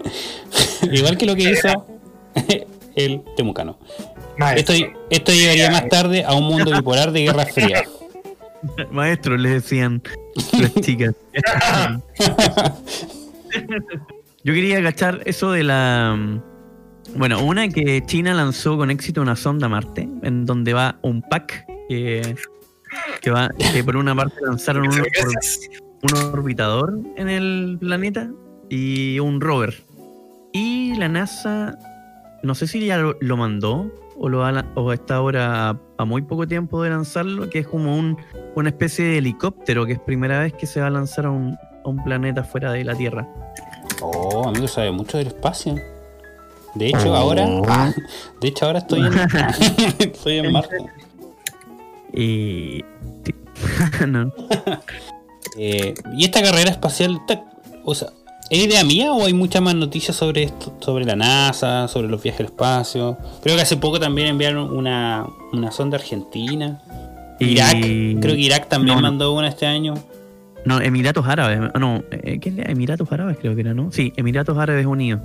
*laughs* igual que lo que hizo *laughs* el temucano. Maestro. Esto, esto llegaría más tarde a un mundo bipolar de guerra fría. *laughs* Maestro, le decían las chicas. Yo quería agachar eso de la. mm, Bueno, una que China lanzó con éxito una sonda a Marte, en donde va un pack que, que va, que por una parte lanzaron un, un orbitador en el planeta y un rover. Y la NASA, no sé si ya lo, lo mandó o, lo ha la- o está ahora a, muy poco tiempo de lanzarlo, que es como un, una especie de helicóptero, que es primera vez que se va a lanzar a un, a un planeta fuera de la Tierra. Oh, amigo, sabe mucho del espacio. De hecho, Oh. ahora. *laughs* De hecho, ahora estoy en. *laughs* estoy en Marte. *laughs* Y... No. Eh, y esta carrera espacial, o sea, ¿es idea mía o hay muchas más noticias sobre esto, sobre la NASA, sobre los viajes al espacio? Creo que hace poco también enviaron una, una sonda argentina. Irak, Y- creo que Irak también no, no. mandó una este año. No, Emiratos Árabes. ah, No, eh, ¿qué es? Emiratos Árabes creo que era, ¿no? Sí, Emiratos Árabes Unidos.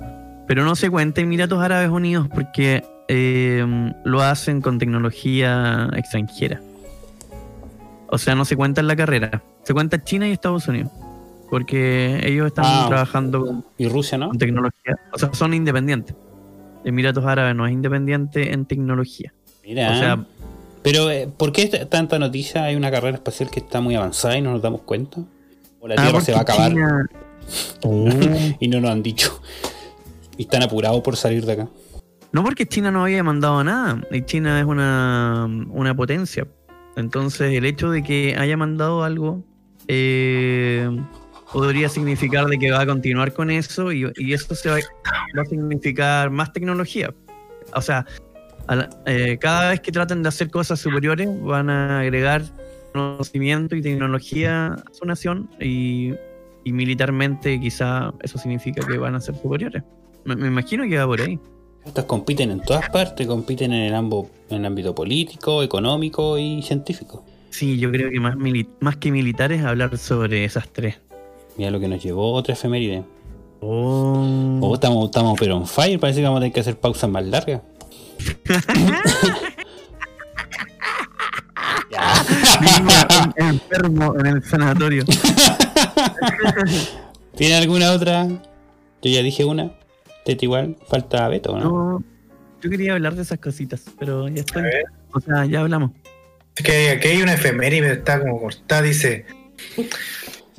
Pero no se cuenta Emiratos Árabes Unidos porque eh, lo hacen con tecnología extranjera. O sea, no se cuenta en la carrera. Se cuenta China y Estados Unidos. Porque ellos están Ah. trabajando con, Y Rusia, ¿no? con tecnología. O sea, son independientes. Emiratos Árabes no es independiente en tecnología. Mira. O sea, Pero, eh, ¿por qué tanta noticia? Hay una carrera espacial que está muy avanzada y no nos damos cuenta. O la ah, Tierra se va a acabar China- Oh. *laughs* y no nos han dicho. Y están apurados por salir de acá. No porque China no había mandado nada, y China es una, una potencia. Entonces el hecho de que haya mandado algo eh, podría significar de que va a continuar con eso y, y eso se va, a significar más tecnología. O sea, eh, cada vez que traten de hacer cosas superiores van a agregar conocimiento y tecnología a su nación y, militarmente quizá eso significa que van a ser superiores. Me, me imagino que va por ahí. Estos compiten en todas partes, compiten en el, ambo- en el ámbito político, económico y científico. Sí, yo creo que más, mili- más que militares hablar sobre esas tres. Mira lo que nos llevó otra efeméride. Oh. Oh, estamos, estamos pero on fire, parece que vamos a tener que hacer pausas más largas. en- enfermo en el sanatorio. *laughs* ¿Tiene alguna otra? Yo ya dije una. Tete igual. Falta Beto, ¿no? No, yo quería hablar de esas cositas, pero ya estoy. O sea, ya hablamos. Que aquí hay una efeméride, está como cortada, dice.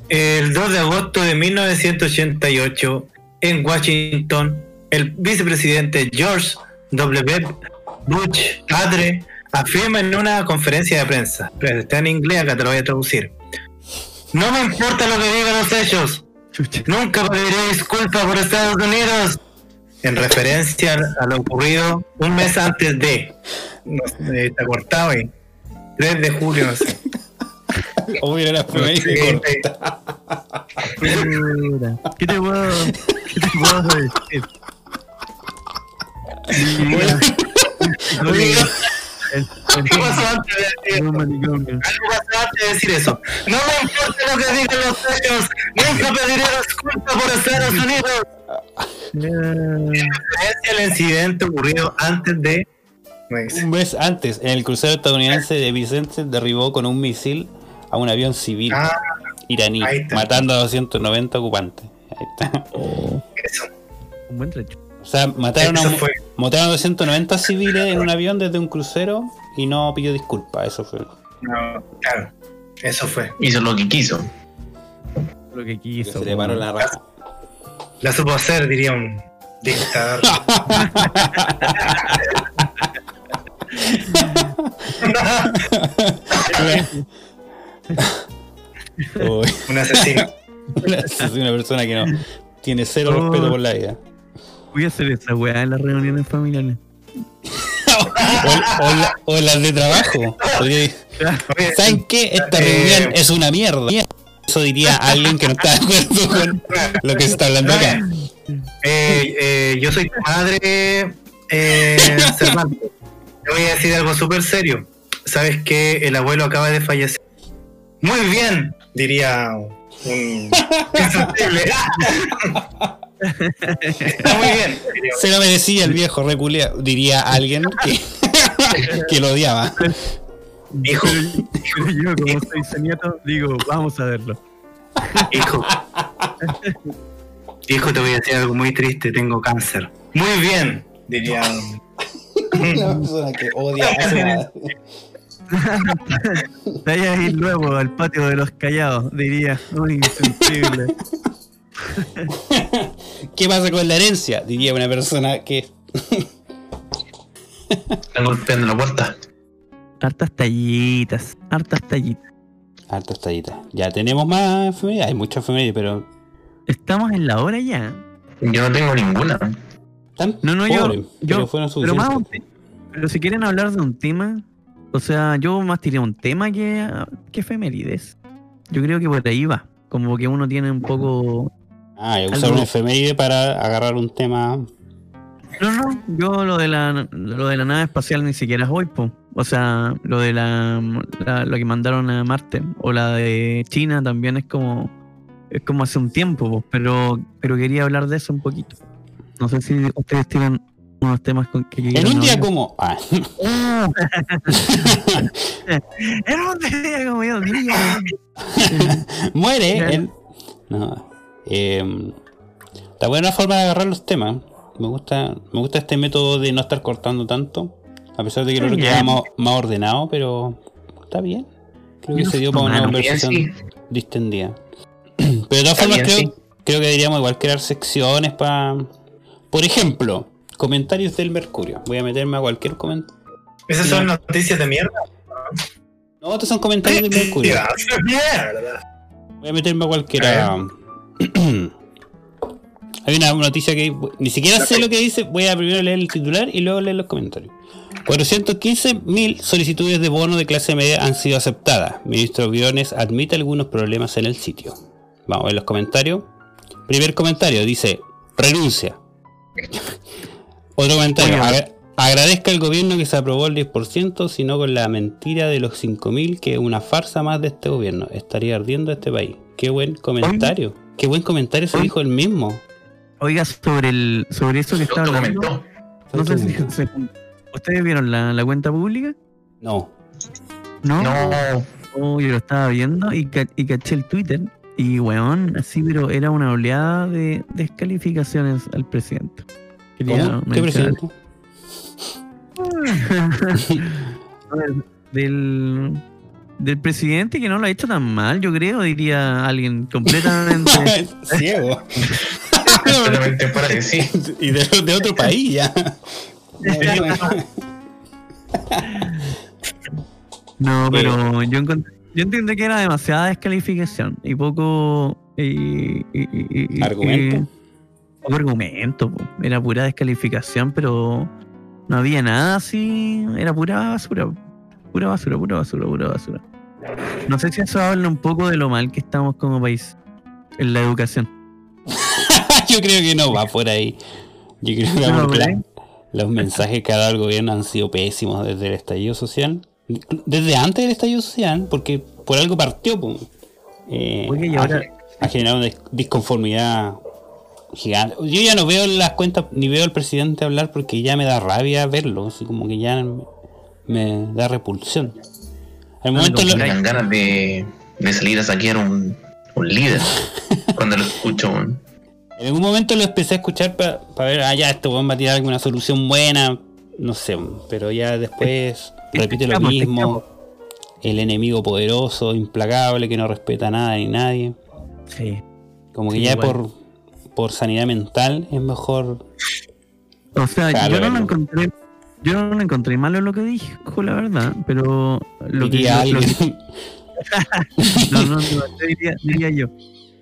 El 2 de agosto de 1988, en Washington, el vicepresidente George W. Bush, padre, afirma en una conferencia de prensa, está en inglés, acá te lo voy a traducir. No me importa lo que digan los hechos, nunca pediré disculpas por Estados Unidos. En referencia a lo ocurrido un mes antes de. No sé, está cortado ahí. 3 de julio, no sé. O mira la primera. ¿Qué te puedo, qué te puedo decir? Oye, ¿Qué pasó antes de decir manicomio. algo pasó antes de decir eso? No me importa lo que digan los hechos, nunca pediré disculpas por Estados Unidos. Eh, Es el incidente ocurrido antes de. Me dice. Un mes antes, en el crucero estadounidense de Vicente derribó con un misil a un avión civil Ah, iraní, matando a 290 ocupantes. Ahí está. eso. un buen trecho. O sea, mataron a, Eso fue. mataron a 290 civiles en un avión desde un crucero y no pidió disculpas. Eso fue. No, claro, eso fue. Hizo lo que quiso. Lo que quiso. Se le paró la raja. La supo hacer, diría un dictador. *laughs* *laughs* Un asesino. una, persona que no tiene cero Oh. respeto por la vida. Voy a hacer esa weá en las reuniones familiares. O, o la- o las de trabajo. Porque, ¿Saben qué? Esta Eh, reunión es una mierda. Eso diría alguien que no está de acuerdo con lo que se está hablando acá. Eh, eh, yo soy tu madre, eh, Cervantes. Te voy a decir algo súper serio. Sabes que el abuelo acaba de fallecer. Muy bien, diría un. *laughs* Está muy bien. diría. Se lo merecía el viejo reculea, diría alguien que, *laughs* que lo odiaba. Hijo, yo, como soy su nieto, digo, vamos a verlo. hijo. Hijo, te voy a decir algo muy triste. Tengo cáncer. Muy bien, diría. *laughs* Una *laughs* persona que odia a su madre. *laughs* Te vayas a ir luego al patio de los callados, diría. Muy insensible. ¿Qué pasa con la herencia? Diría una persona que. Están golpeando la puerta. Hartas tallitas, hartas tallitas. Harto estallita. Ya tenemos más efemérides. Hay muchas efemérides, pero. Estamos en la hora ya. Yo no tengo ninguna. Tan No, no, yo- pobres, yo- pero fueron Pero, más si quieren hablar de un tema, o sea, yo más tiré un tema que, que efemérides. Yo creo que por ahí va. Como que uno tiene un poco. Ah, y usar una efeméride para agarrar un tema. No, no, yo lo de la, lo de la nave espacial ni siquiera es hoy, po. O sea, lo de la, la- lo que mandaron a Marte o la de China también es como es como hace un tiempo, po, pero pero quería hablar de eso un poquito. No sé si ustedes tienen unos temas con que En un día como. Ah, *laughs* En un día como yo *laughs* muere. En- No. Eh, está buena forma de agarrar los temas. Me gusta, me gusta este método de no estar cortando tanto. A pesar de que lo que queda más, más ordenado, pero está bien. Creo que se dio para una conversación sí. distendida. *clears throat* Pero de todas formas bien, creo, sí. creo que deberíamos igual crear secciones para... Por ejemplo, comentarios del Mercurio. Voy a meterme a cualquier comentario. Esas son noticias de mierda. No, estos son comentarios del Mercurio. *laughs* Mierda. Voy a meterme a cualquiera. *clears throat* Hay una noticia que ni siquiera sé lo que dice. Voy a primero leer el titular y luego leer los comentarios. 415.000 solicitudes de bono de clase media han sido aceptadas. Ministro Briones admite algunos problemas en el sitio. Vamos a ver los comentarios. Primer comentario dice: renuncia. Otro comentario: agra- agradezca al gobierno que se aprobó el 10%, sino con la mentira de los 5.000, que es una farsa más de este gobierno. Estaría ardiendo este país. Qué buen comentario. Qué buen comentario se dijo el mismo. Oiga, sobre el sobre eso que está Lo hablando. comentó. No sé si se- ustedes vieron la, la cuenta pública. No. No, No, Oh, yo lo estaba viendo y, ca- y caché el Twitter. Y weón, así, pero era una oleada de descalificaciones al presidente. Quería ¿Cómo? ¿Qué presidente? *laughs* del, del presidente que no lo ha hecho tan mal, yo creo, diría alguien completamente. *laughs* Ciego. *laughs* solamente para decir. y de, de otro país ya. No, pero yo, encont- yo entiendo que era demasiada descalificación y poco. y- y- y- y- ¿Argumento? poco argumento, po. era pura descalificación, pero no había nada así. Era pura basura. Pura basura, pura basura, pura basura. No sé si eso habla un poco de lo mal que estamos como país en la educación. *laughs* Yo creo que no va por ahí. Yo creo que No, los mensajes que ha dado el gobierno han sido pésimos desde el estallido social. Desde antes del estallido social, porque por algo partió. po. Eh, Oye, y ha- ahora- ha, generado una dis- disconformidad gigante. Yo ya no veo las cuentas ni veo al presidente hablar porque ya me da rabia verlo. Así como que ya me, da repulsión. Al momento lo- Me dan ganas de, de salir a saquear un, un líder *laughs* cuando lo escucho. En algún momento lo empecé a escuchar para ver, ah, ya, este weón va a tirar alguna solución buena, no sé, pero ya después repite lo mismo. El enemigo poderoso, implacable, que no respeta nada ni nadie. Sí. Como que Sí, ya por, por sanidad mental es mejor. O sea, yo no lo encontré. Yo no lo encontré malo lo que dijo, la verdad, pero lo que, diría lo que- alguien. *laughs* no, no, no, yo diría, diría yo.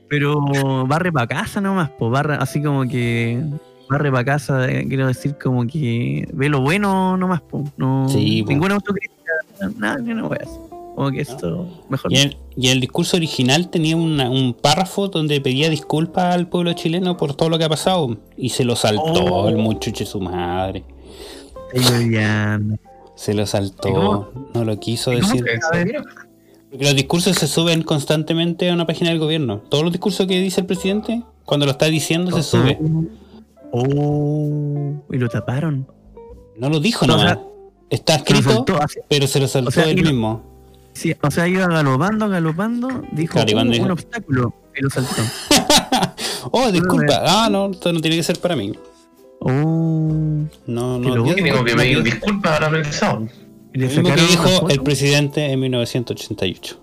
Pero barre para casa nomás, pues barre, así como que barre para casa, eh, quiero decir como que ve lo bueno nomás. No, Sí, ninguna autocrítica, nada, yo no voy a hacer. Como que esto mejor. Y el, y el discurso original tenía una- un párrafo donde pedía disculpas al pueblo chileno por todo lo que ha pasado. Y se lo saltó Oh. el muchacho su madre. Se lo ¿Y saltó. No lo quiso ¿Y cómo decir. Porque los discursos se suben constantemente a una página del gobierno. Todos los discursos que dice el presidente, cuando lo está diciendo, se sube. Oh, y lo taparon. No lo dijo No, o sea, Está lo escrito, así. pero se lo saltó o sea, él iba- mismo. Sí, o sea, iba galopando, galopando, dijo Claro, "Uh, dijo- un obstáculo y lo saltó. *laughs* Oh, disculpa. Ah, no, esto no tiene que ser para mí. Oh, No, no. loco. yo- tengo que pedir disculpas ahora pensado. Lo mismo que dijo el presidente en 1988.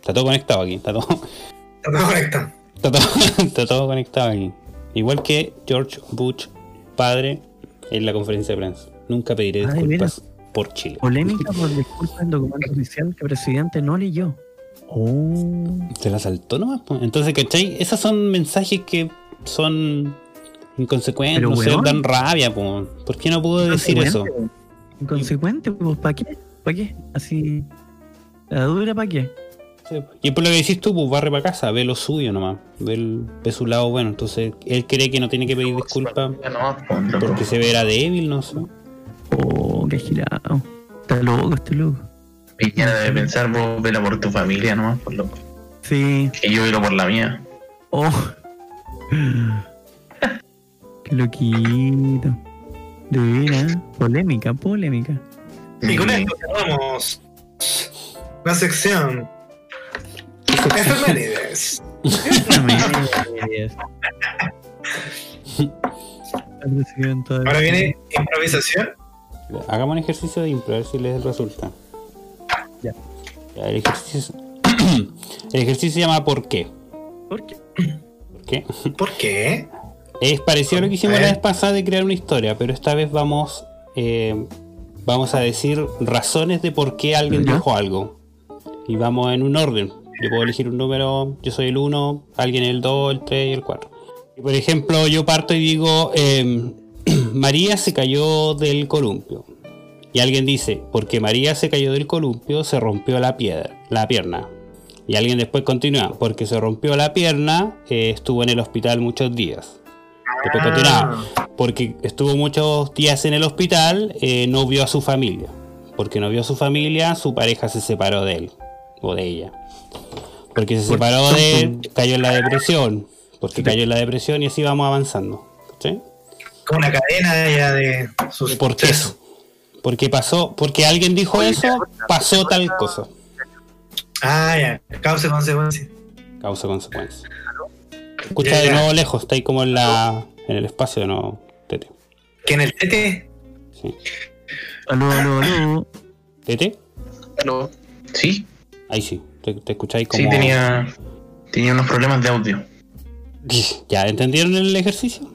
Está todo conectado aquí. Está todo, Está todo correcto. está todo, *laughs* está todo conectado aquí. Igual que George Bush, padre, en la conferencia de prensa. Nunca pediré Ay, disculpas por Chile. Polémica por disculpa del documento oficial que el presidente no leyó. Oh, Se la saltó nomás. Entonces, ¿cachai? Esos son mensajes que son inconsecuentes, no sé, dan rabia. Po. ¿Por qué no pudo decir eso? Inconsecuente, pues, ¿para qué? ¿Para qué? Así. La dura, ¿para qué? Sí. Y por lo que decís tú, pues barre para casa, ve lo suyo nomás, ve, el- ve su lado bueno. Entonces, él cree que no tiene que pedir disculpas loco. porque se verá débil, no sé. Oh, qué girado. Está loco, este loco. Piñera debe pensar, vos vela por tu familia nomás, por lo Sí. que yo velo por la mía. Oh. Qué loquito. De veras. Polémica, polémica. Y con esto cerramos la sección. Presidente de- Ahora viene improvisación. Hagamos un ejercicio de impro, a ver si les resulta. Ya. Ya, el ejercicio. *clears throat* el ejercicio se llama ¿Por qué? ¿Por qué? ¿Por qué? ¿Por qué? Es parecido a lo que hicimos la vez pasada de crear una historia, pero esta vez vamos eh, vamos a decir razones de por qué alguien Ya. dijo algo. Y vamos en un orden. Yo puedo elegir un número, yo soy el 1, alguien el 2, el 3 y el 4. Y por ejemplo, yo parto y digo, eh, *clears throat* María se cayó del columpio. Y alguien dice, porque María se cayó del columpio, se rompió la piedra, la pierna. Y alguien después continúa, porque se rompió la pierna, eh, estuvo en el hospital muchos días. Después continúa, porque estuvo muchos días en el hospital, eh, no vio a su familia. Porque no vio a su familia, su pareja se separó de él o de ella. Porque se separó de él, cayó en la depresión. Porque cayó en la depresión y así vamos avanzando. ¿Sí? Con una cadena ya de sus ¿Por qué eso? Porque pasó, porque alguien dijo eso, pasó tal cosa. Ah, ya. Causa y consecuencia. Causa consecuencia. Escucha Ya, de nuevo lejos, está ahí como en la en el espacio de nuevo, Tete. Que en el tete. Sí. Aló, aló, aló. ¿Tete? Aló. Sí, Ahí sí, te, te escucháis como. sí, tenía, tenía unos problemas de audio. *laughs* ¿Ya entendieron el ejercicio?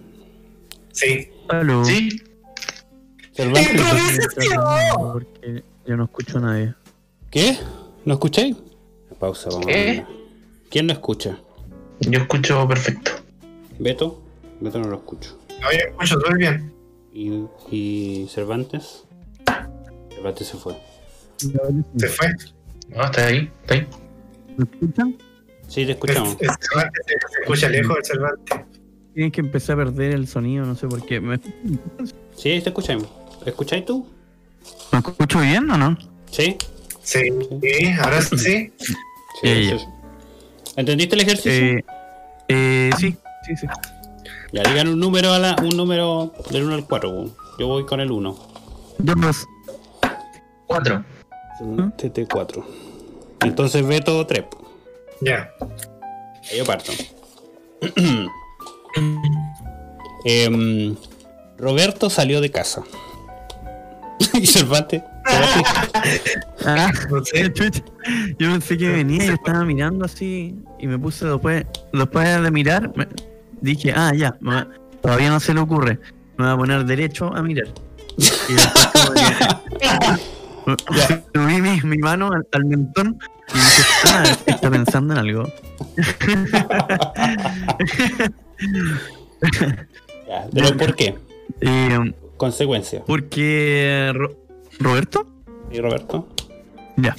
Sí. Aló. Sí. Porque yo no escucho a nadie. ¿Qué? ¿No escucháis? Pausa, vamos. a ¿Qué? ver. ¿Quién no escucha? yo escucho perfecto. ¿Beto? Beto no lo escucho. No, yo escucho todo bien. ¿Y, y Cervantes? Cervantes se fue. Se fue. No, está ahí, está ahí. ¿Me escuchan? Sí, te escuchamos. el Cervantes se, escucha lejos el Cervantes. Tienen que empezar a perder el sonido, no sé por qué. ¿Me, Sí, te escuchamos. ¿Escucháis tú? ¿me escucho bien o no? Sí. Sí, sí, ahora sí. Sí, sí. ¿Entendiste el ejercicio? Eh, eh, sí, sí, sí. Ya digan un número a la, un número del 1 al 4. Yo voy con el 1. Dos. Cuatro. TT4. Entonces Beto 3. Ya. Ahí yo parto. *clears throat* Em, Roberto salió de casa. *laughs* y Cervantes. *laughs* Ah, No sé. Yo pensé que venía y estaba mirando así y me puse después, después de mirar, me- dije, ah, ya, me va- todavía no se le ocurre, me voy a poner derecho a mirar. *laughs* Y después que- subí mi, mi mano al, al mentón y dije, ah, está pensando en algo. ya, pero ¿por qué? Eh, Consecuencia. porque Ro- Roberto, ¿Y Roberto? ya,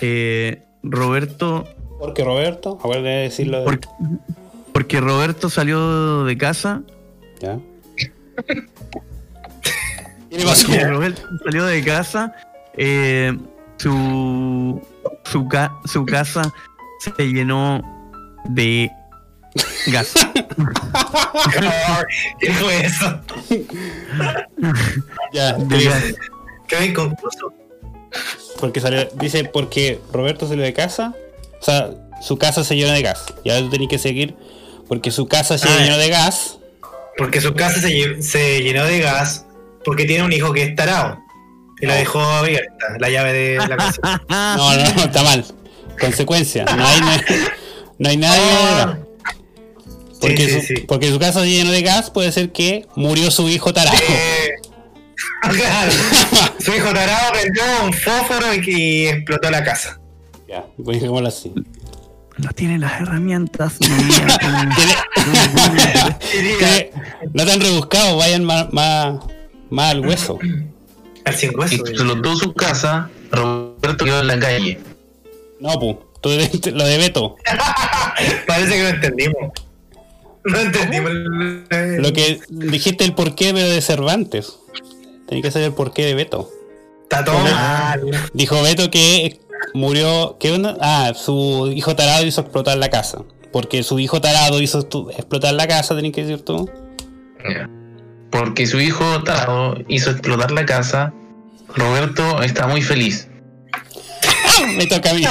Eh, Roberto Porque Roberto, acuérdate de decirlo. de- Porque, porque Roberto salió de casa. ¿Ya? ¿Qué le pasó? Porque Roberto salió de casa. Eh, su, su, ca- su casa se llenó de gas. *laughs* ¿Qué fue eso? Ya, De gas. Qué inconcluso. porque salió, dice porque Roberto salió de casa, o sea, su casa se llenó de gas. Y ahora tú tenés que seguir porque su casa se Ah, llenó de gas. Porque su casa se, se llenó de gas porque tiene un hijo que es tarado. Y la dejó abierta, la llave de la *laughs* casa. No, no, no, está mal. Consecuencia, no hay, no hay nadie. Ah. Porque, Sí, sí, su, sí. porque su casa se llenó de gas, puede ser que murió su hijo tarado. Eh, claro. Su hijo tarado prendió un fósforo y, y explotó la casa. Ya, a dejarlo así. No tiene las herramientas. no *laughs* Que *laughs* no tan rebuscado, vayan más, más, más al hueso. Al sin hueso. Explotó su casa, Roberto quedó en la calle. No, pu, tú de- lo de Beto. *laughs* Parece que no entendimos. No entendimos. Lo que dijiste el porqué pero de Cervantes. Tenía que saber el porqué de Beto. Está todo mal. Dijo Beto que murió. ¿Qué onda? Ah, su hijo tarado hizo explotar la casa. Porque su hijo tarado hizo explotar la casa, tenés que decir tú. Porque su hijo tarado hizo explotar la casa. Roberto está muy feliz. *laughs* Me toca a mí.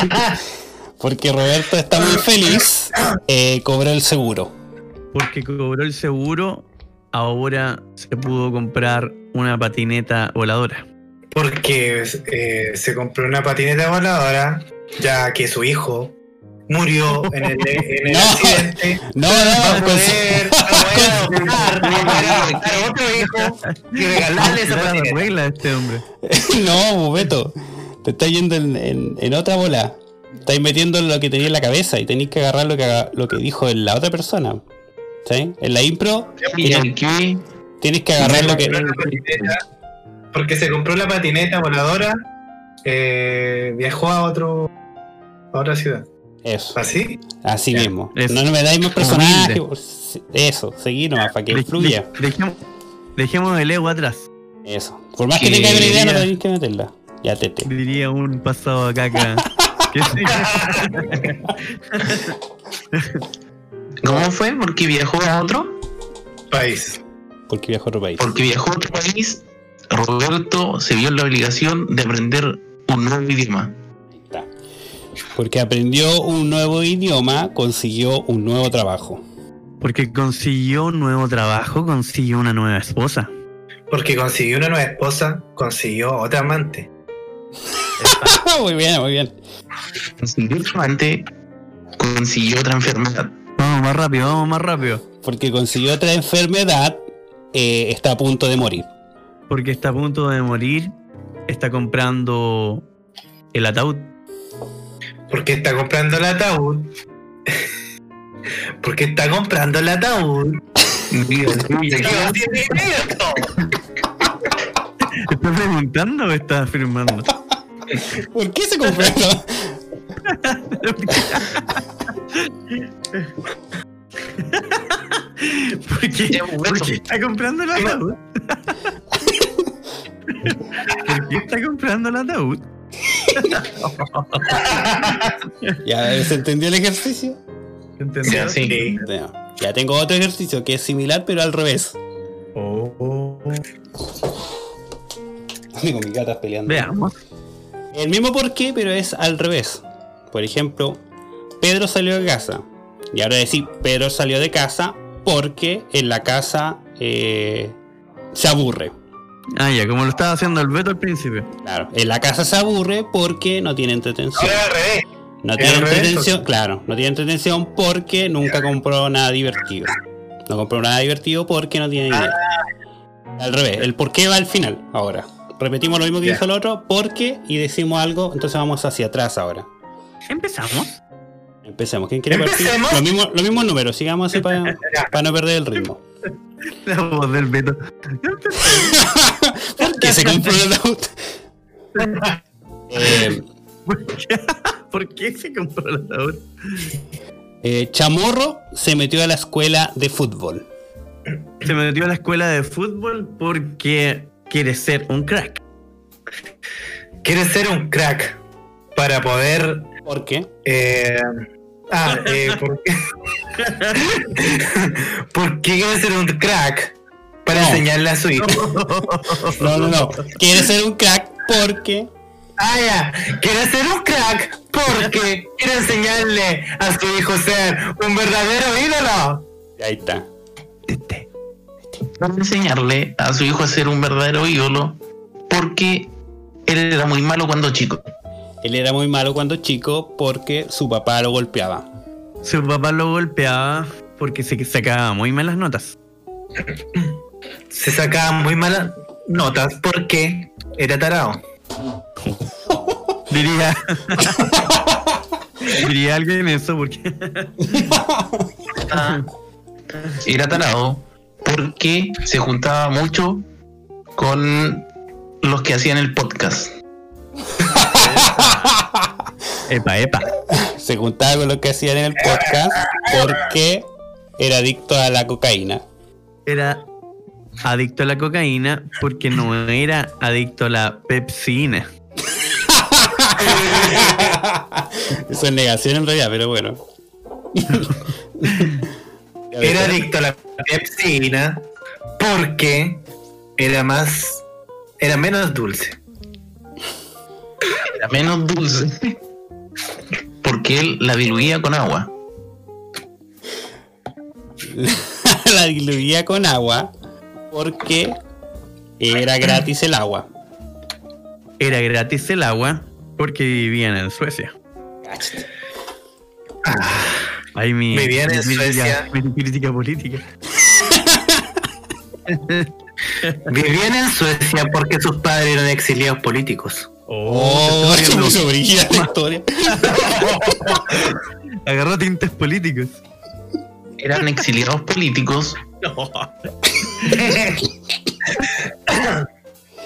Porque Roberto está muy feliz. eh, cobró el seguro. Porque cobró el seguro, ahora se pudo comprar una patineta voladora. Porque eh, se compró una patineta voladora, ya que su hijo murió *laughs* en el, en el No. accidente. No, a no, poder, adoptar, va a otro hijo y regalarle esa patineta. regla este hombre. *laughs* no, Beto. Te estás yendo en, en- en otra bola. Estáis metiendo lo que tenía en la cabeza y tenéis que agarrar lo que, haga- lo que dijo la otra persona. ¿Sí? En la impro Y tienes, aquí tienes que agarrar lo que. porque se compró la patineta voladora, eh, viajó a otro a otra ciudad. Eso, ¿Así? así Ya, mismo. eso. No, me dais más personajes. Humilde. Eso, seguí nomás para que De- fluya. de- dejemos, dejemos el ego atrás. Eso. Por más que tengáis una idea, no tenéis que meterla. Ya, tete. Diría un pasado a caca. *laughs* ¿Cómo fue? ¿Porque viajó a otro? País. Porque viajo a otro país. Porque viajó a otro país Roberto se vio en la obligación de aprender un nuevo idioma. Porque aprendió un nuevo idioma, consiguió un nuevo trabajo. Porque consiguió un nuevo trabajo, consiguió una nueva esposa. Porque consiguió una nueva esposa, consiguió otra amante. *laughs* muy bien, muy bien. Consiguió otro amante, consiguió otra enfermedad. Vamos más rápido, vamos más rápido. Porque consiguió otra enfermedad, eh, está a punto de morir. Porque está a punto de morir, está comprando el ataúd. Porque está comprando el ataúd. Porque está comprando el ataúd. Dios mío, Lleva 10 minutos. ¿Estás preguntando o estás afirmando? ¿Por qué se compró esto? ¿Por qué, por qué está comprando el ataúd? ¿Por qué está comprando el ataúd? *laughs* ¿Ya se entendió el ejercicio? ¿Entendés? Ya, sí. Ya tengo otro ejercicio que es similar pero al revés. Oh, oh. Tengo mis gatas peleando. Veamos. El mismo porqué, pero es al revés. Por ejemplo, Pedro salió de casa. Y ahora decir, Pedro salió de casa porque en la casa eh, se aburre. Ah, ya, como lo estaba haciendo el Beto al principio. Claro, en la casa se aburre porque no tiene entretención. Ahora al revés. No tiene entretención, claro, no tiene entretención porque nunca compró nada divertido. No compró nada divertido porque no tiene dinero. Al revés, el por qué va al final ahora. Repetimos lo mismo que Ya. dijo el otro, porque y decimos algo, entonces vamos hacia atrás ahora. Empezamos. Empecemos. ¿Quién quiere partir? Empecemos. Los mismos, los mismos números, sigamos así *laughs* para no perder el ritmo. *laughs* La voz del Beto. *laughs* *laughs* ¿Por qué se compró el auto? Eh, ¿Por qué, ¿Por qué se compró el ataúd? eh, Chamorro se metió a la escuela de fútbol. Se metió a la escuela de fútbol porque quiere ser un crack. Quiere ser un crack para poder. ¿Por qué? eh, ah, eh, ¿por qué? *laughs* ¿Por qué quiere ser un crack? Para No. enseñarle a su hijo. No, no, no. Quiere ser un crack porque. Ah, ya. Quiere ser un crack porque quiere enseñarle a su hijo ser un verdadero ídolo. Ahí está. Para enseñarle a su hijo a ser un verdadero ídolo porque él era muy malo cuando chico. Él era muy malo cuando chico porque su papá lo golpeaba. Su papá lo golpeaba porque se sacaba muy malas notas. Se sacaban muy malas notas porque era tarado. Diría. *laughs* Diría alguien eso porque. *laughs* Era tarado porque se juntaba mucho con los que hacían el podcast. *laughs* Epa, epa. Se juntaba con lo que hacían en el podcast porque era adicto a la cocaína. Era adicto a la cocaína porque no era adicto a la pepsina. *laughs* Eso es negación en realidad, pero bueno. *laughs* Era adicto a la pepsina porque era más. Era menos dulce. Era menos dulce porque él la diluía con agua. *laughs* la diluía con agua porque era gratis el agua. Era gratis el agua porque vivían en Suecia. Ahí mi, Vivían en mi crítica- Suecia. mi crítica política. *laughs* Vivían en Suecia porque sus padres eran exiliados políticos. Oh, *laughs* te se la historia. *laughs* Agarró tintes políticos. Eran exiliados políticos *laughs*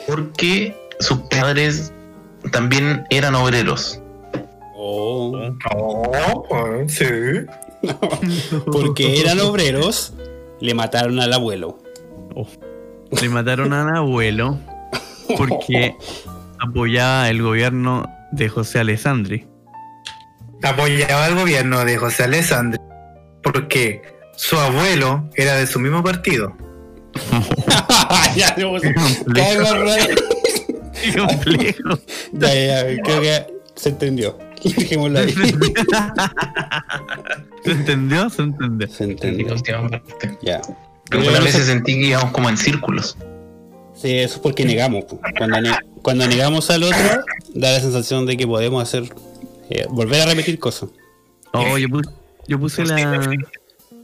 porque sus padres también eran obreros. Oh, Oh, sí. porque eran obreros, le mataron al abuelo. Le mataron al abuelo porque apoyaba el gobierno de José Alessandri. Apoyaba al gobierno de José Alessandro porque su abuelo era de su mismo partido. *laughs* ya, pues. Qué complejo. Ya, *laughs* ya, ya, creo que se entendió. *laughs* Dejémoslo ahí. ¿Se entendió? Se entendió. Se entendió. última parte. Ya. Algunas veces sentí que íbamos como en círculos. Sí, eso es porque negamos. Cuando, ne- cuando negamos al otro, da la sensación de que podemos hacer. eh, volver a repetir cosas. Oh, yo puse, yo puse la.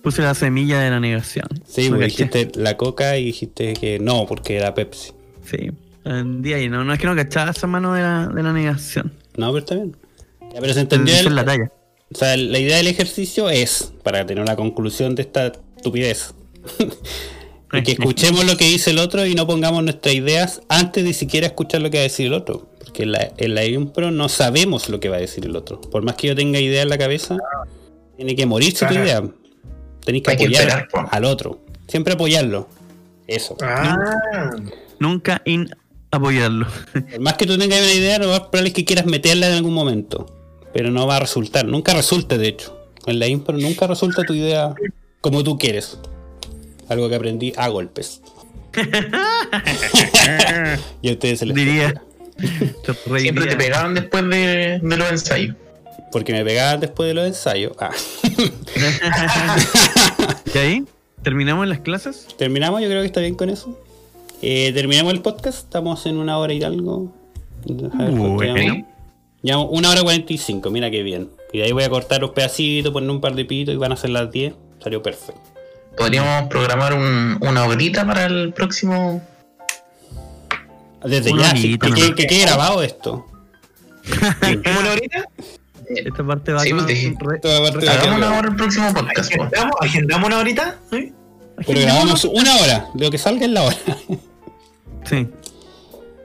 Puse la semilla de la negación. Sí, ¿No porque dijiste la coca y dijiste que no, porque era Pepsi. Sí. Día y no, no es que no cachaba esa mano de la, de la negación. No, pero está bien. Ya, pero se entendió. el- la talla. o sea, la idea del ejercicio es, para tener la conclusión de esta estupidez, *laughs* y que escuchemos lo que dice el otro y no pongamos nuestras ideas antes de siquiera escuchar lo que va a decir el otro. Porque en la, en la impro no sabemos lo que va a decir el otro. Por más que yo tenga idea en la cabeza, tiene que morirse tu idea. Tenéis que Hay que apoyar al otro. Siempre apoyarlo. Eso. Ah, Nunca in apoyarlo. Por más que tú tengas una idea, lo más probable es que quieras meterla en algún momento. Pero no va a resultar. Nunca resulta, de hecho. En la impro nunca resulta tu idea como tú quieres. Algo que aprendí a golpes. *laughs* y a ustedes se les Diría. *laughs* Siempre te pegaban después de, de los ensayos. Porque me pegaban después de los ensayos. Ah. *laughs* ¿Y ahí? ¿Terminamos las clases? Terminamos, yo creo que está bien con eso. Eh, terminamos el podcast. Estamos en una hora y algo. Bueno. llevamos. Llevamos una hora cuarenta y cinco, mira qué bien. Y de ahí voy a cortar los pedacitos, poner un par de pitos y van a ser las 10. Salió perfecto. Podríamos programar un- una horita para el próximo. Desde Una ya, sí, horita, que, ¿no? quede- que quede grabado esto. *laughs* ¿Dejémoslo ahorita? Esta parte va Sí, a pues, Toda parte va a quedar Hagamos una hora el próximo podcast. po. ¿Agendamos, agendamos una horita? ¿Sí? Pero grabamos una hora, lo que salga en la hora. *laughs* Sí,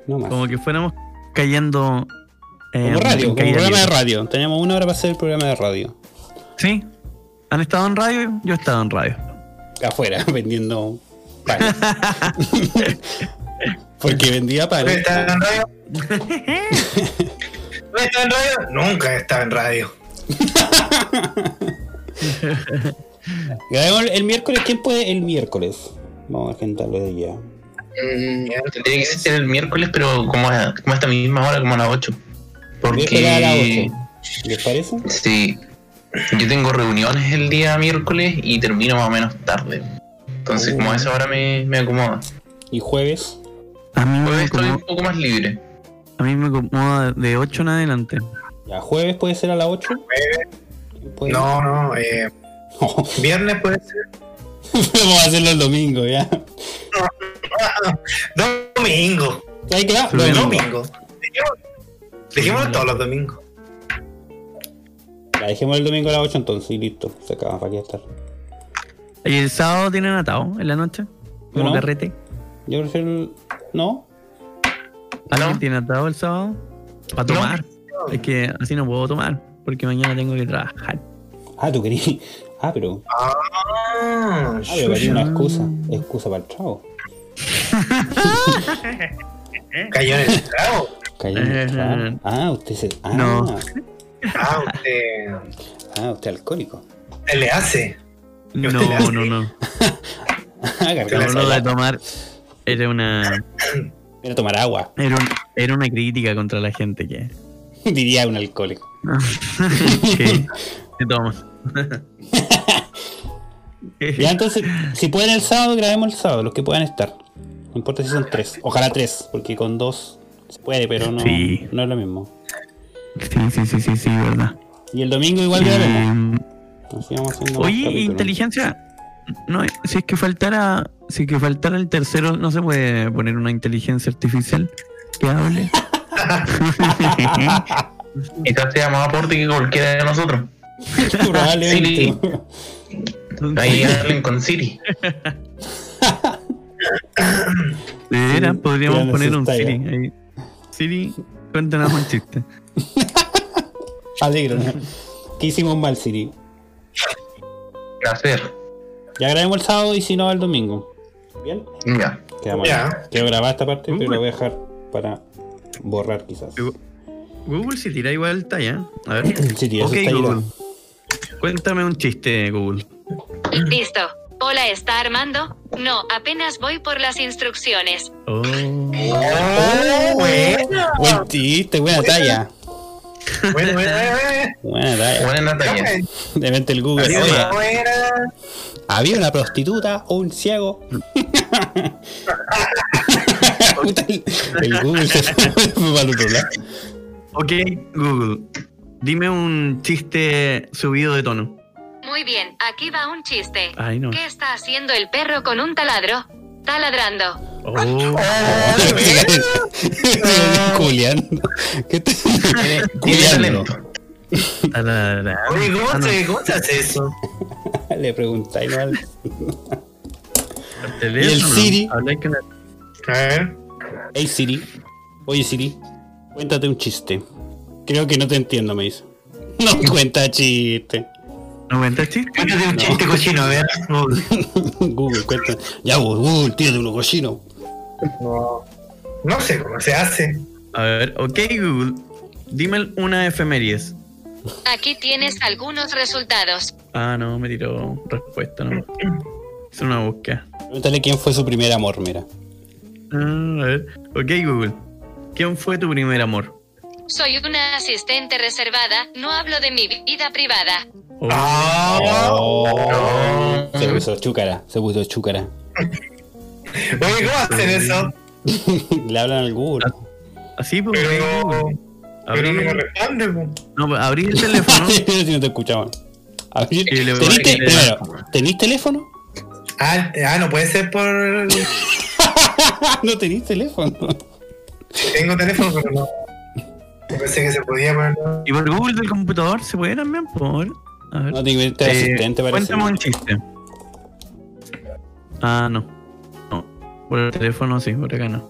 No más. como que fuéramos cayendo. eh, Como radio, como caída programa de radio. Teníamos una hora para hacer el programa de radio. Sí. ¿Han estado en radio? Yo he estado en radio. Afuera, *laughs* vendiendo panes. *laughs* Porque vendía ¿No he panes. estado en radio? ¿No estado en radio? Nunca estado en radio. El miércoles. ¿Quién puede el miércoles? Vamos a agendarlo de ya. Mm, Tendría que ser el miércoles, pero como a, como a esta misma hora, como a las 8. Miércoles a las Porque. 8. ¿Les parece? Sí. Yo tengo reuniones el día miércoles y termino más o menos tarde. Entonces, como a esa hora me, me acomoda. Y jueves. A mí, Pues me estoy un acomoda, poco más libre. a mí me acomoda de 8 en adelante. Ya, jueves puede ser a las 8. ¿Quién puede? No, no. Eh, *laughs* viernes puede ser. Vamos a hacerlo el domingo, ya. *laughs* Domingo. Ahí claro, domingo. Domingo. Dejémoslo todos los domingos. Ya, dejemos el domingo a las 8 entonces y listo. Se acaba, para qué estar. ¿Y el sábado tienen atado en la noche? Como No. carrete. Yo prefiero el... ¿No? ¿Alguien No. tiene atado el sábado? Para No. tomar. Es que así no puedo tomar. Porque mañana tengo que trabajar. Ah, tú querías... Ah, pero... Ah, Ah, pero quería una excusa. Excusa para el trago. *laughs* cayó en el trago. Cayó en el trago. Ah, usted se... Ah, No. Ah, usted. ah, usted alcohólico. Él le hace. No, le hace? no, no. *laughs* No, lo de tomar era una, *clears throat* Era tomar agua, era, un- era una crítica contra la gente que, *laughs* diría un alcohólico. que, que toma. Ya, entonces, si pueden el sábado, grabemos el sábado, los que puedan estar. No importa si son tres. Ojalá tres, porque con dos se puede, pero no, Sí. no es lo mismo. Sí, sí, sí, sí, sí, verdad. Y el domingo igual grabemos. Eh, más Oye, inteligencia. No, si es que faltara, si es que faltara el tercero, no se puede poner una inteligencia artificial que hable. *laughs* Quizás sea más aporte que cualquiera de nosotros. Probablemente. Ahí hablen con Siri. De veras, podríamos poner un. Siri. ahí. Siri, cuéntanos un chiste. *laughs* Alegro. ¿Qué hicimos mal, Siri? Hacer. Ya grabemos el sábado y si no, el domingo. ¿Bien? Ya. Quedamos Ya. Quiero grabar esta parte, pero la voy a dejar para borrar quizás. Google si tira igual talla. A ver. *clears throat* Está ahí. Google. Cuéntame un chiste, Google. Listo. Hola, ¿está Armando? No, apenas voy por las instrucciones. Oh. Oh, bueno. Buen chiste, buena talla. Bueno, bueno, bueno. Buena talla. Buena Natalia. De repente el Google. Adiós, Oye, había una prostituta o un ciego. *laughs* El, el Google se fue para el otro lado. Ok, Google. Dime un chiste subido de tono. Muy bien, aquí va un chiste. Ay, no. ¿Qué está haciendo el perro con un taladro? Taladrando. Oh. *laughs* *laughs* Julián. ¿Qué te.? Julián. Oye, ¿cómo, Ah, no. se, ¿cómo se hace eso? *laughs* Le preguntáis, teléfono. ¿Y el Siri? Ver. Hey Siri. Oye Siri, cuéntate un chiste. Creo que no te entiendo, me dice. No cuenta chiste. ¿No cuentas chiste? Cuéntate un chiste cochino, a ver. *laughs* Google, cuenta. Ya vos, Google, tírate uno cochino. no, no sé cómo se hace. A ver, ok, Google. Dime una efemérides. Aquí tienes algunos resultados. Ah, no, me tiró respuesta, no. Es una búsqueda. Pregúntale quién fue su primer amor, mira. Ah, a ver. Ok, Google. ¿Quién fue tu primer amor? Soy una asistente reservada, no hablo de mi vida privada. Oh, Oh, Se puso chúcara, se puso chúcara. *laughs* Oye, ¿cómo hacen eso? *laughs* Le hablan al Google. Así, pues. Pero, pero no me Abrí, responde. po. no, pues, abrí el teléfono. *laughs* si no te escuchaban. A ver, Y le- ¿tenís, te- primero, ¿tenís teléfono? Ah, ah, no puede ser por. no tenís teléfono. Tengo teléfono, pero no. Pensé que se podía poner. y por Google del computador se puede también, por. A ver. No, que ser Eh, asistente, parece. Cuéntame un chiste. Ah, no. No. Por el teléfono sí, por acá no.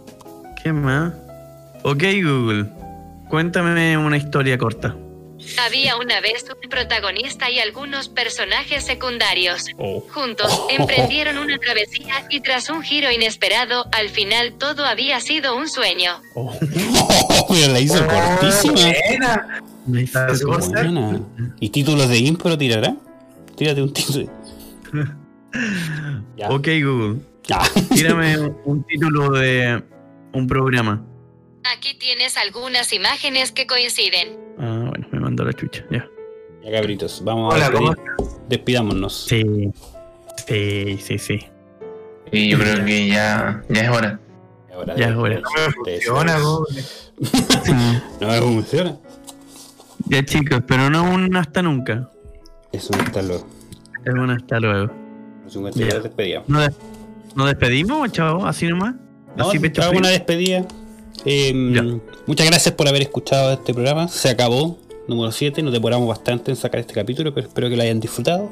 ¿Qué más? Ok, Google. Cuéntame una historia corta. Había una vez un protagonista y algunos personajes secundarios. Oh. Juntos *laughs* emprendieron una travesía y tras un giro inesperado, al final todo había sido un sueño. Oh. *laughs* la hizo cortísima. Buena. ¿Y títulos de impro tirará? Tírate un título. Ya. *laughs* Ok, Google. Ya. Tírame un título de un programa. Aquí tienes algunas imágenes que coinciden. Ah, mandó la chucha. Ya. Ya, cabritos, vamos Hola, a ¿cómo despedir- despidámonos. Sí. Sí, sí, sí. Y yo creo que ya, ya es hora. Ya, de- ahora. No me funciona, po. *laughs* No me funciona. Ya, chicos, pero no un hasta nunca. Es un hasta luego. Los 50 ya Ya. despedíamos. ¿Nos, des- nos despedimos, chavo? Así nomás. No, Así pecho una despedida. Eh, Ya. muchas gracias por haber escuchado este programa. Se acabó, número 7. Nos demoramos bastante en sacar este capítulo, pero espero que lo hayan disfrutado.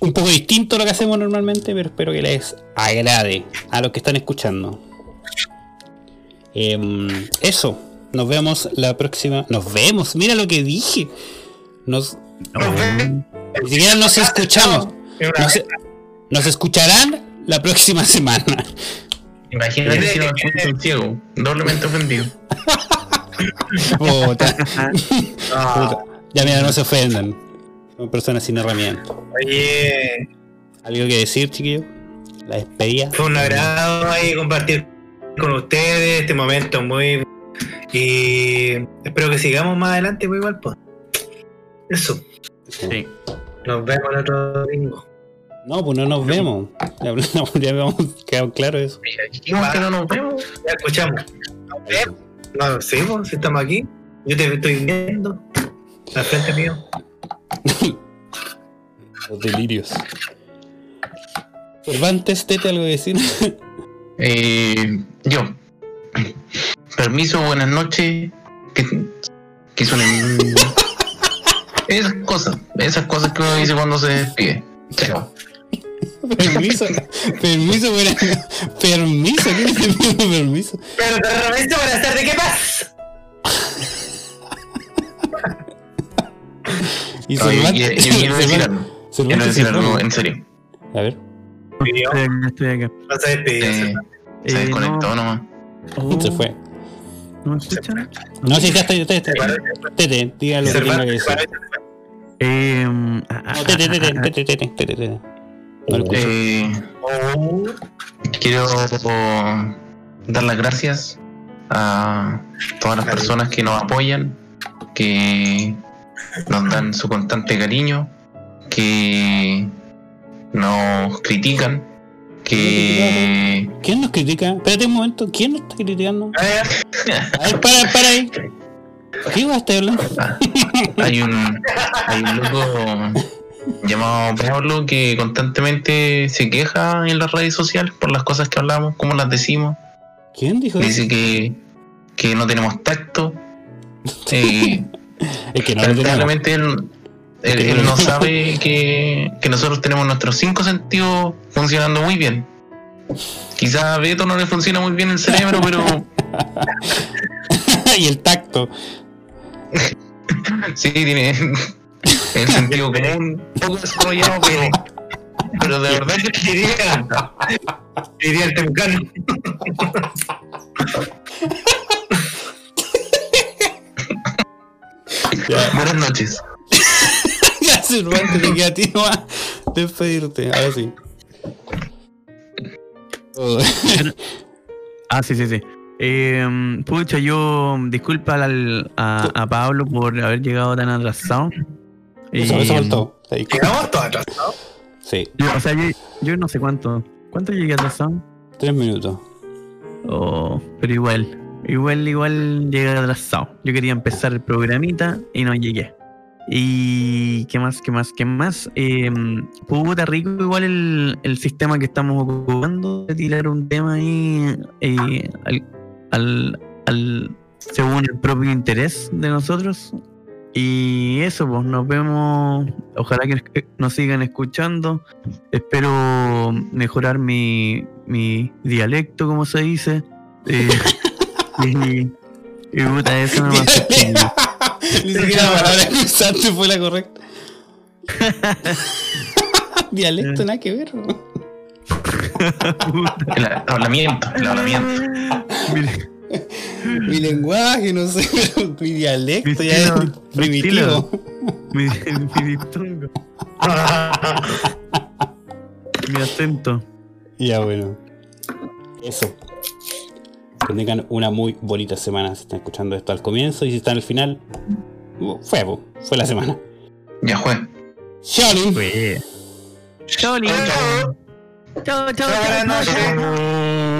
Un poco distinto a lo que hacemos normalmente, pero espero que les agrade a los que están escuchando. Em, eso, nos vemos la próxima. Nos vemos, mira lo que dije. Nos, ni siquiera nos escuchamos. Nos, nos escucharán la próxima semana. Imagínate si no ciego, doblemente ofendido. *laughs* Puta. Ah, Puta. Ya mira, no se ofendan. Son personas sin herramientas. Oye, ¿Algo que decir, chiquillo? La despedida. fue un agrado ahí compartir con ustedes este momento muy. Y espero que sigamos más adelante, pues igual, pues. Eso. Sí. Nos vemos el otro domingo. No, pues no nos vemos. Ya, hablamos- ya habíamos quedado claro eso. Dijimos que no nos vemos. Ya escuchamos. Nos vemos. No, sí, pues, si estamos aquí. Yo te estoy viendo. Al frente mío. *laughs* Los delirios. Cervantes, Tete, algo que decir. *laughs* Eh, yo. Permiso, buenas noches. Que, que suenen. *laughs* Esas cosas. Esas cosas que uno dice cuando se despide. Chao. Permiso. Permiso, buena. Permiso, ¿qué es el permiso? Pero te reviso para estar de qué pasa. Y Oye, Cervantes. y- y *laughs* quiero decir algo. Se en serio. A ver. Pidió, Estoy acá, a despedir. Eh, se Eh, desconectó no- nomás. Oh, Se fue. ¿No escuchan? No, sí, ya está. Tete, tete. Tete, diga lo que tenga que decir. Eh, ah, ah, No, tete, ah, ah, tete, tete, tete, tete. No. Eh, Oh, quiero dar las gracias a todas las personas que nos apoyan, que nos dan su constante cariño, que nos critican, que ¿Quién nos critica? Espérate un momento, ¿quién nos está criticando? eh, A ver, para, para ahí. ¿Qué iba a estar hablando? hay un hay un loco *laughs* llamado Pablo que constantemente se queja en las redes sociales por las cosas que hablamos, cómo las decimos. ¿Quién dijo eso? Dice que, que no tenemos tacto. *laughs* Eh, Es que no lamentablemente él, él- él no sabe que, que nosotros tenemos nuestros cinco sentidos funcionando muy bien. Quizá a Beto no le funciona muy bien el cerebro, pero *laughs* y el tacto. sí tiene el sentido común un poco desarrollado, pero, pero de verdad que diría, diría el temucano. Ya, buenas noches. *laughs* Gracias, Rubén, te queda a ti despedirte. Ahora sí. Oh. *laughs* Ah, sí, sí, sí. Eh, pucha, yo disculpa al- a, a Pablo por haber llegado tan atrasado. Eso, eso faltó. Ahí. Llegamos todos atrasados. Sí, yo- o sea, yo, yo no sé cuánto. ¿Cuánto llegué atrasado? tres minutos. Oh, pero igual, igual, igual llegué atrasado. Yo quería empezar el programita y no llegué. Y qué más, qué más, qué más. Eh, puta rico igual el, el sistema que estamos ocupando de tirar un tema ahí eh, al, al, al- según el propio interés de nosotros. Y eso, pues nos vemos. Ojalá que nos sigan escuchando. Espero mejorar mi, mi dialecto, como se dice. *laughs* Eh, y, y puta, eso no *laughs* Ni siquiera la palabra que usaste fue la correcta. *laughs* Dialecto, nada que ver. El hablamiento, el hablamiento. Mi lenguaje, no sé, pero *laughs* mi dialecto Mi ya es estilo, primitivo. mi, mi diptongo, *laughs* mi acento. Ya bueno. Eso. Que tengan una muy bonita semana si están escuchando esto al comienzo y si están al final. Fue, fue la semana. Ya fue. Shaolin. Fue. Chao. Chao, chao, Buenas chao, chao. noches.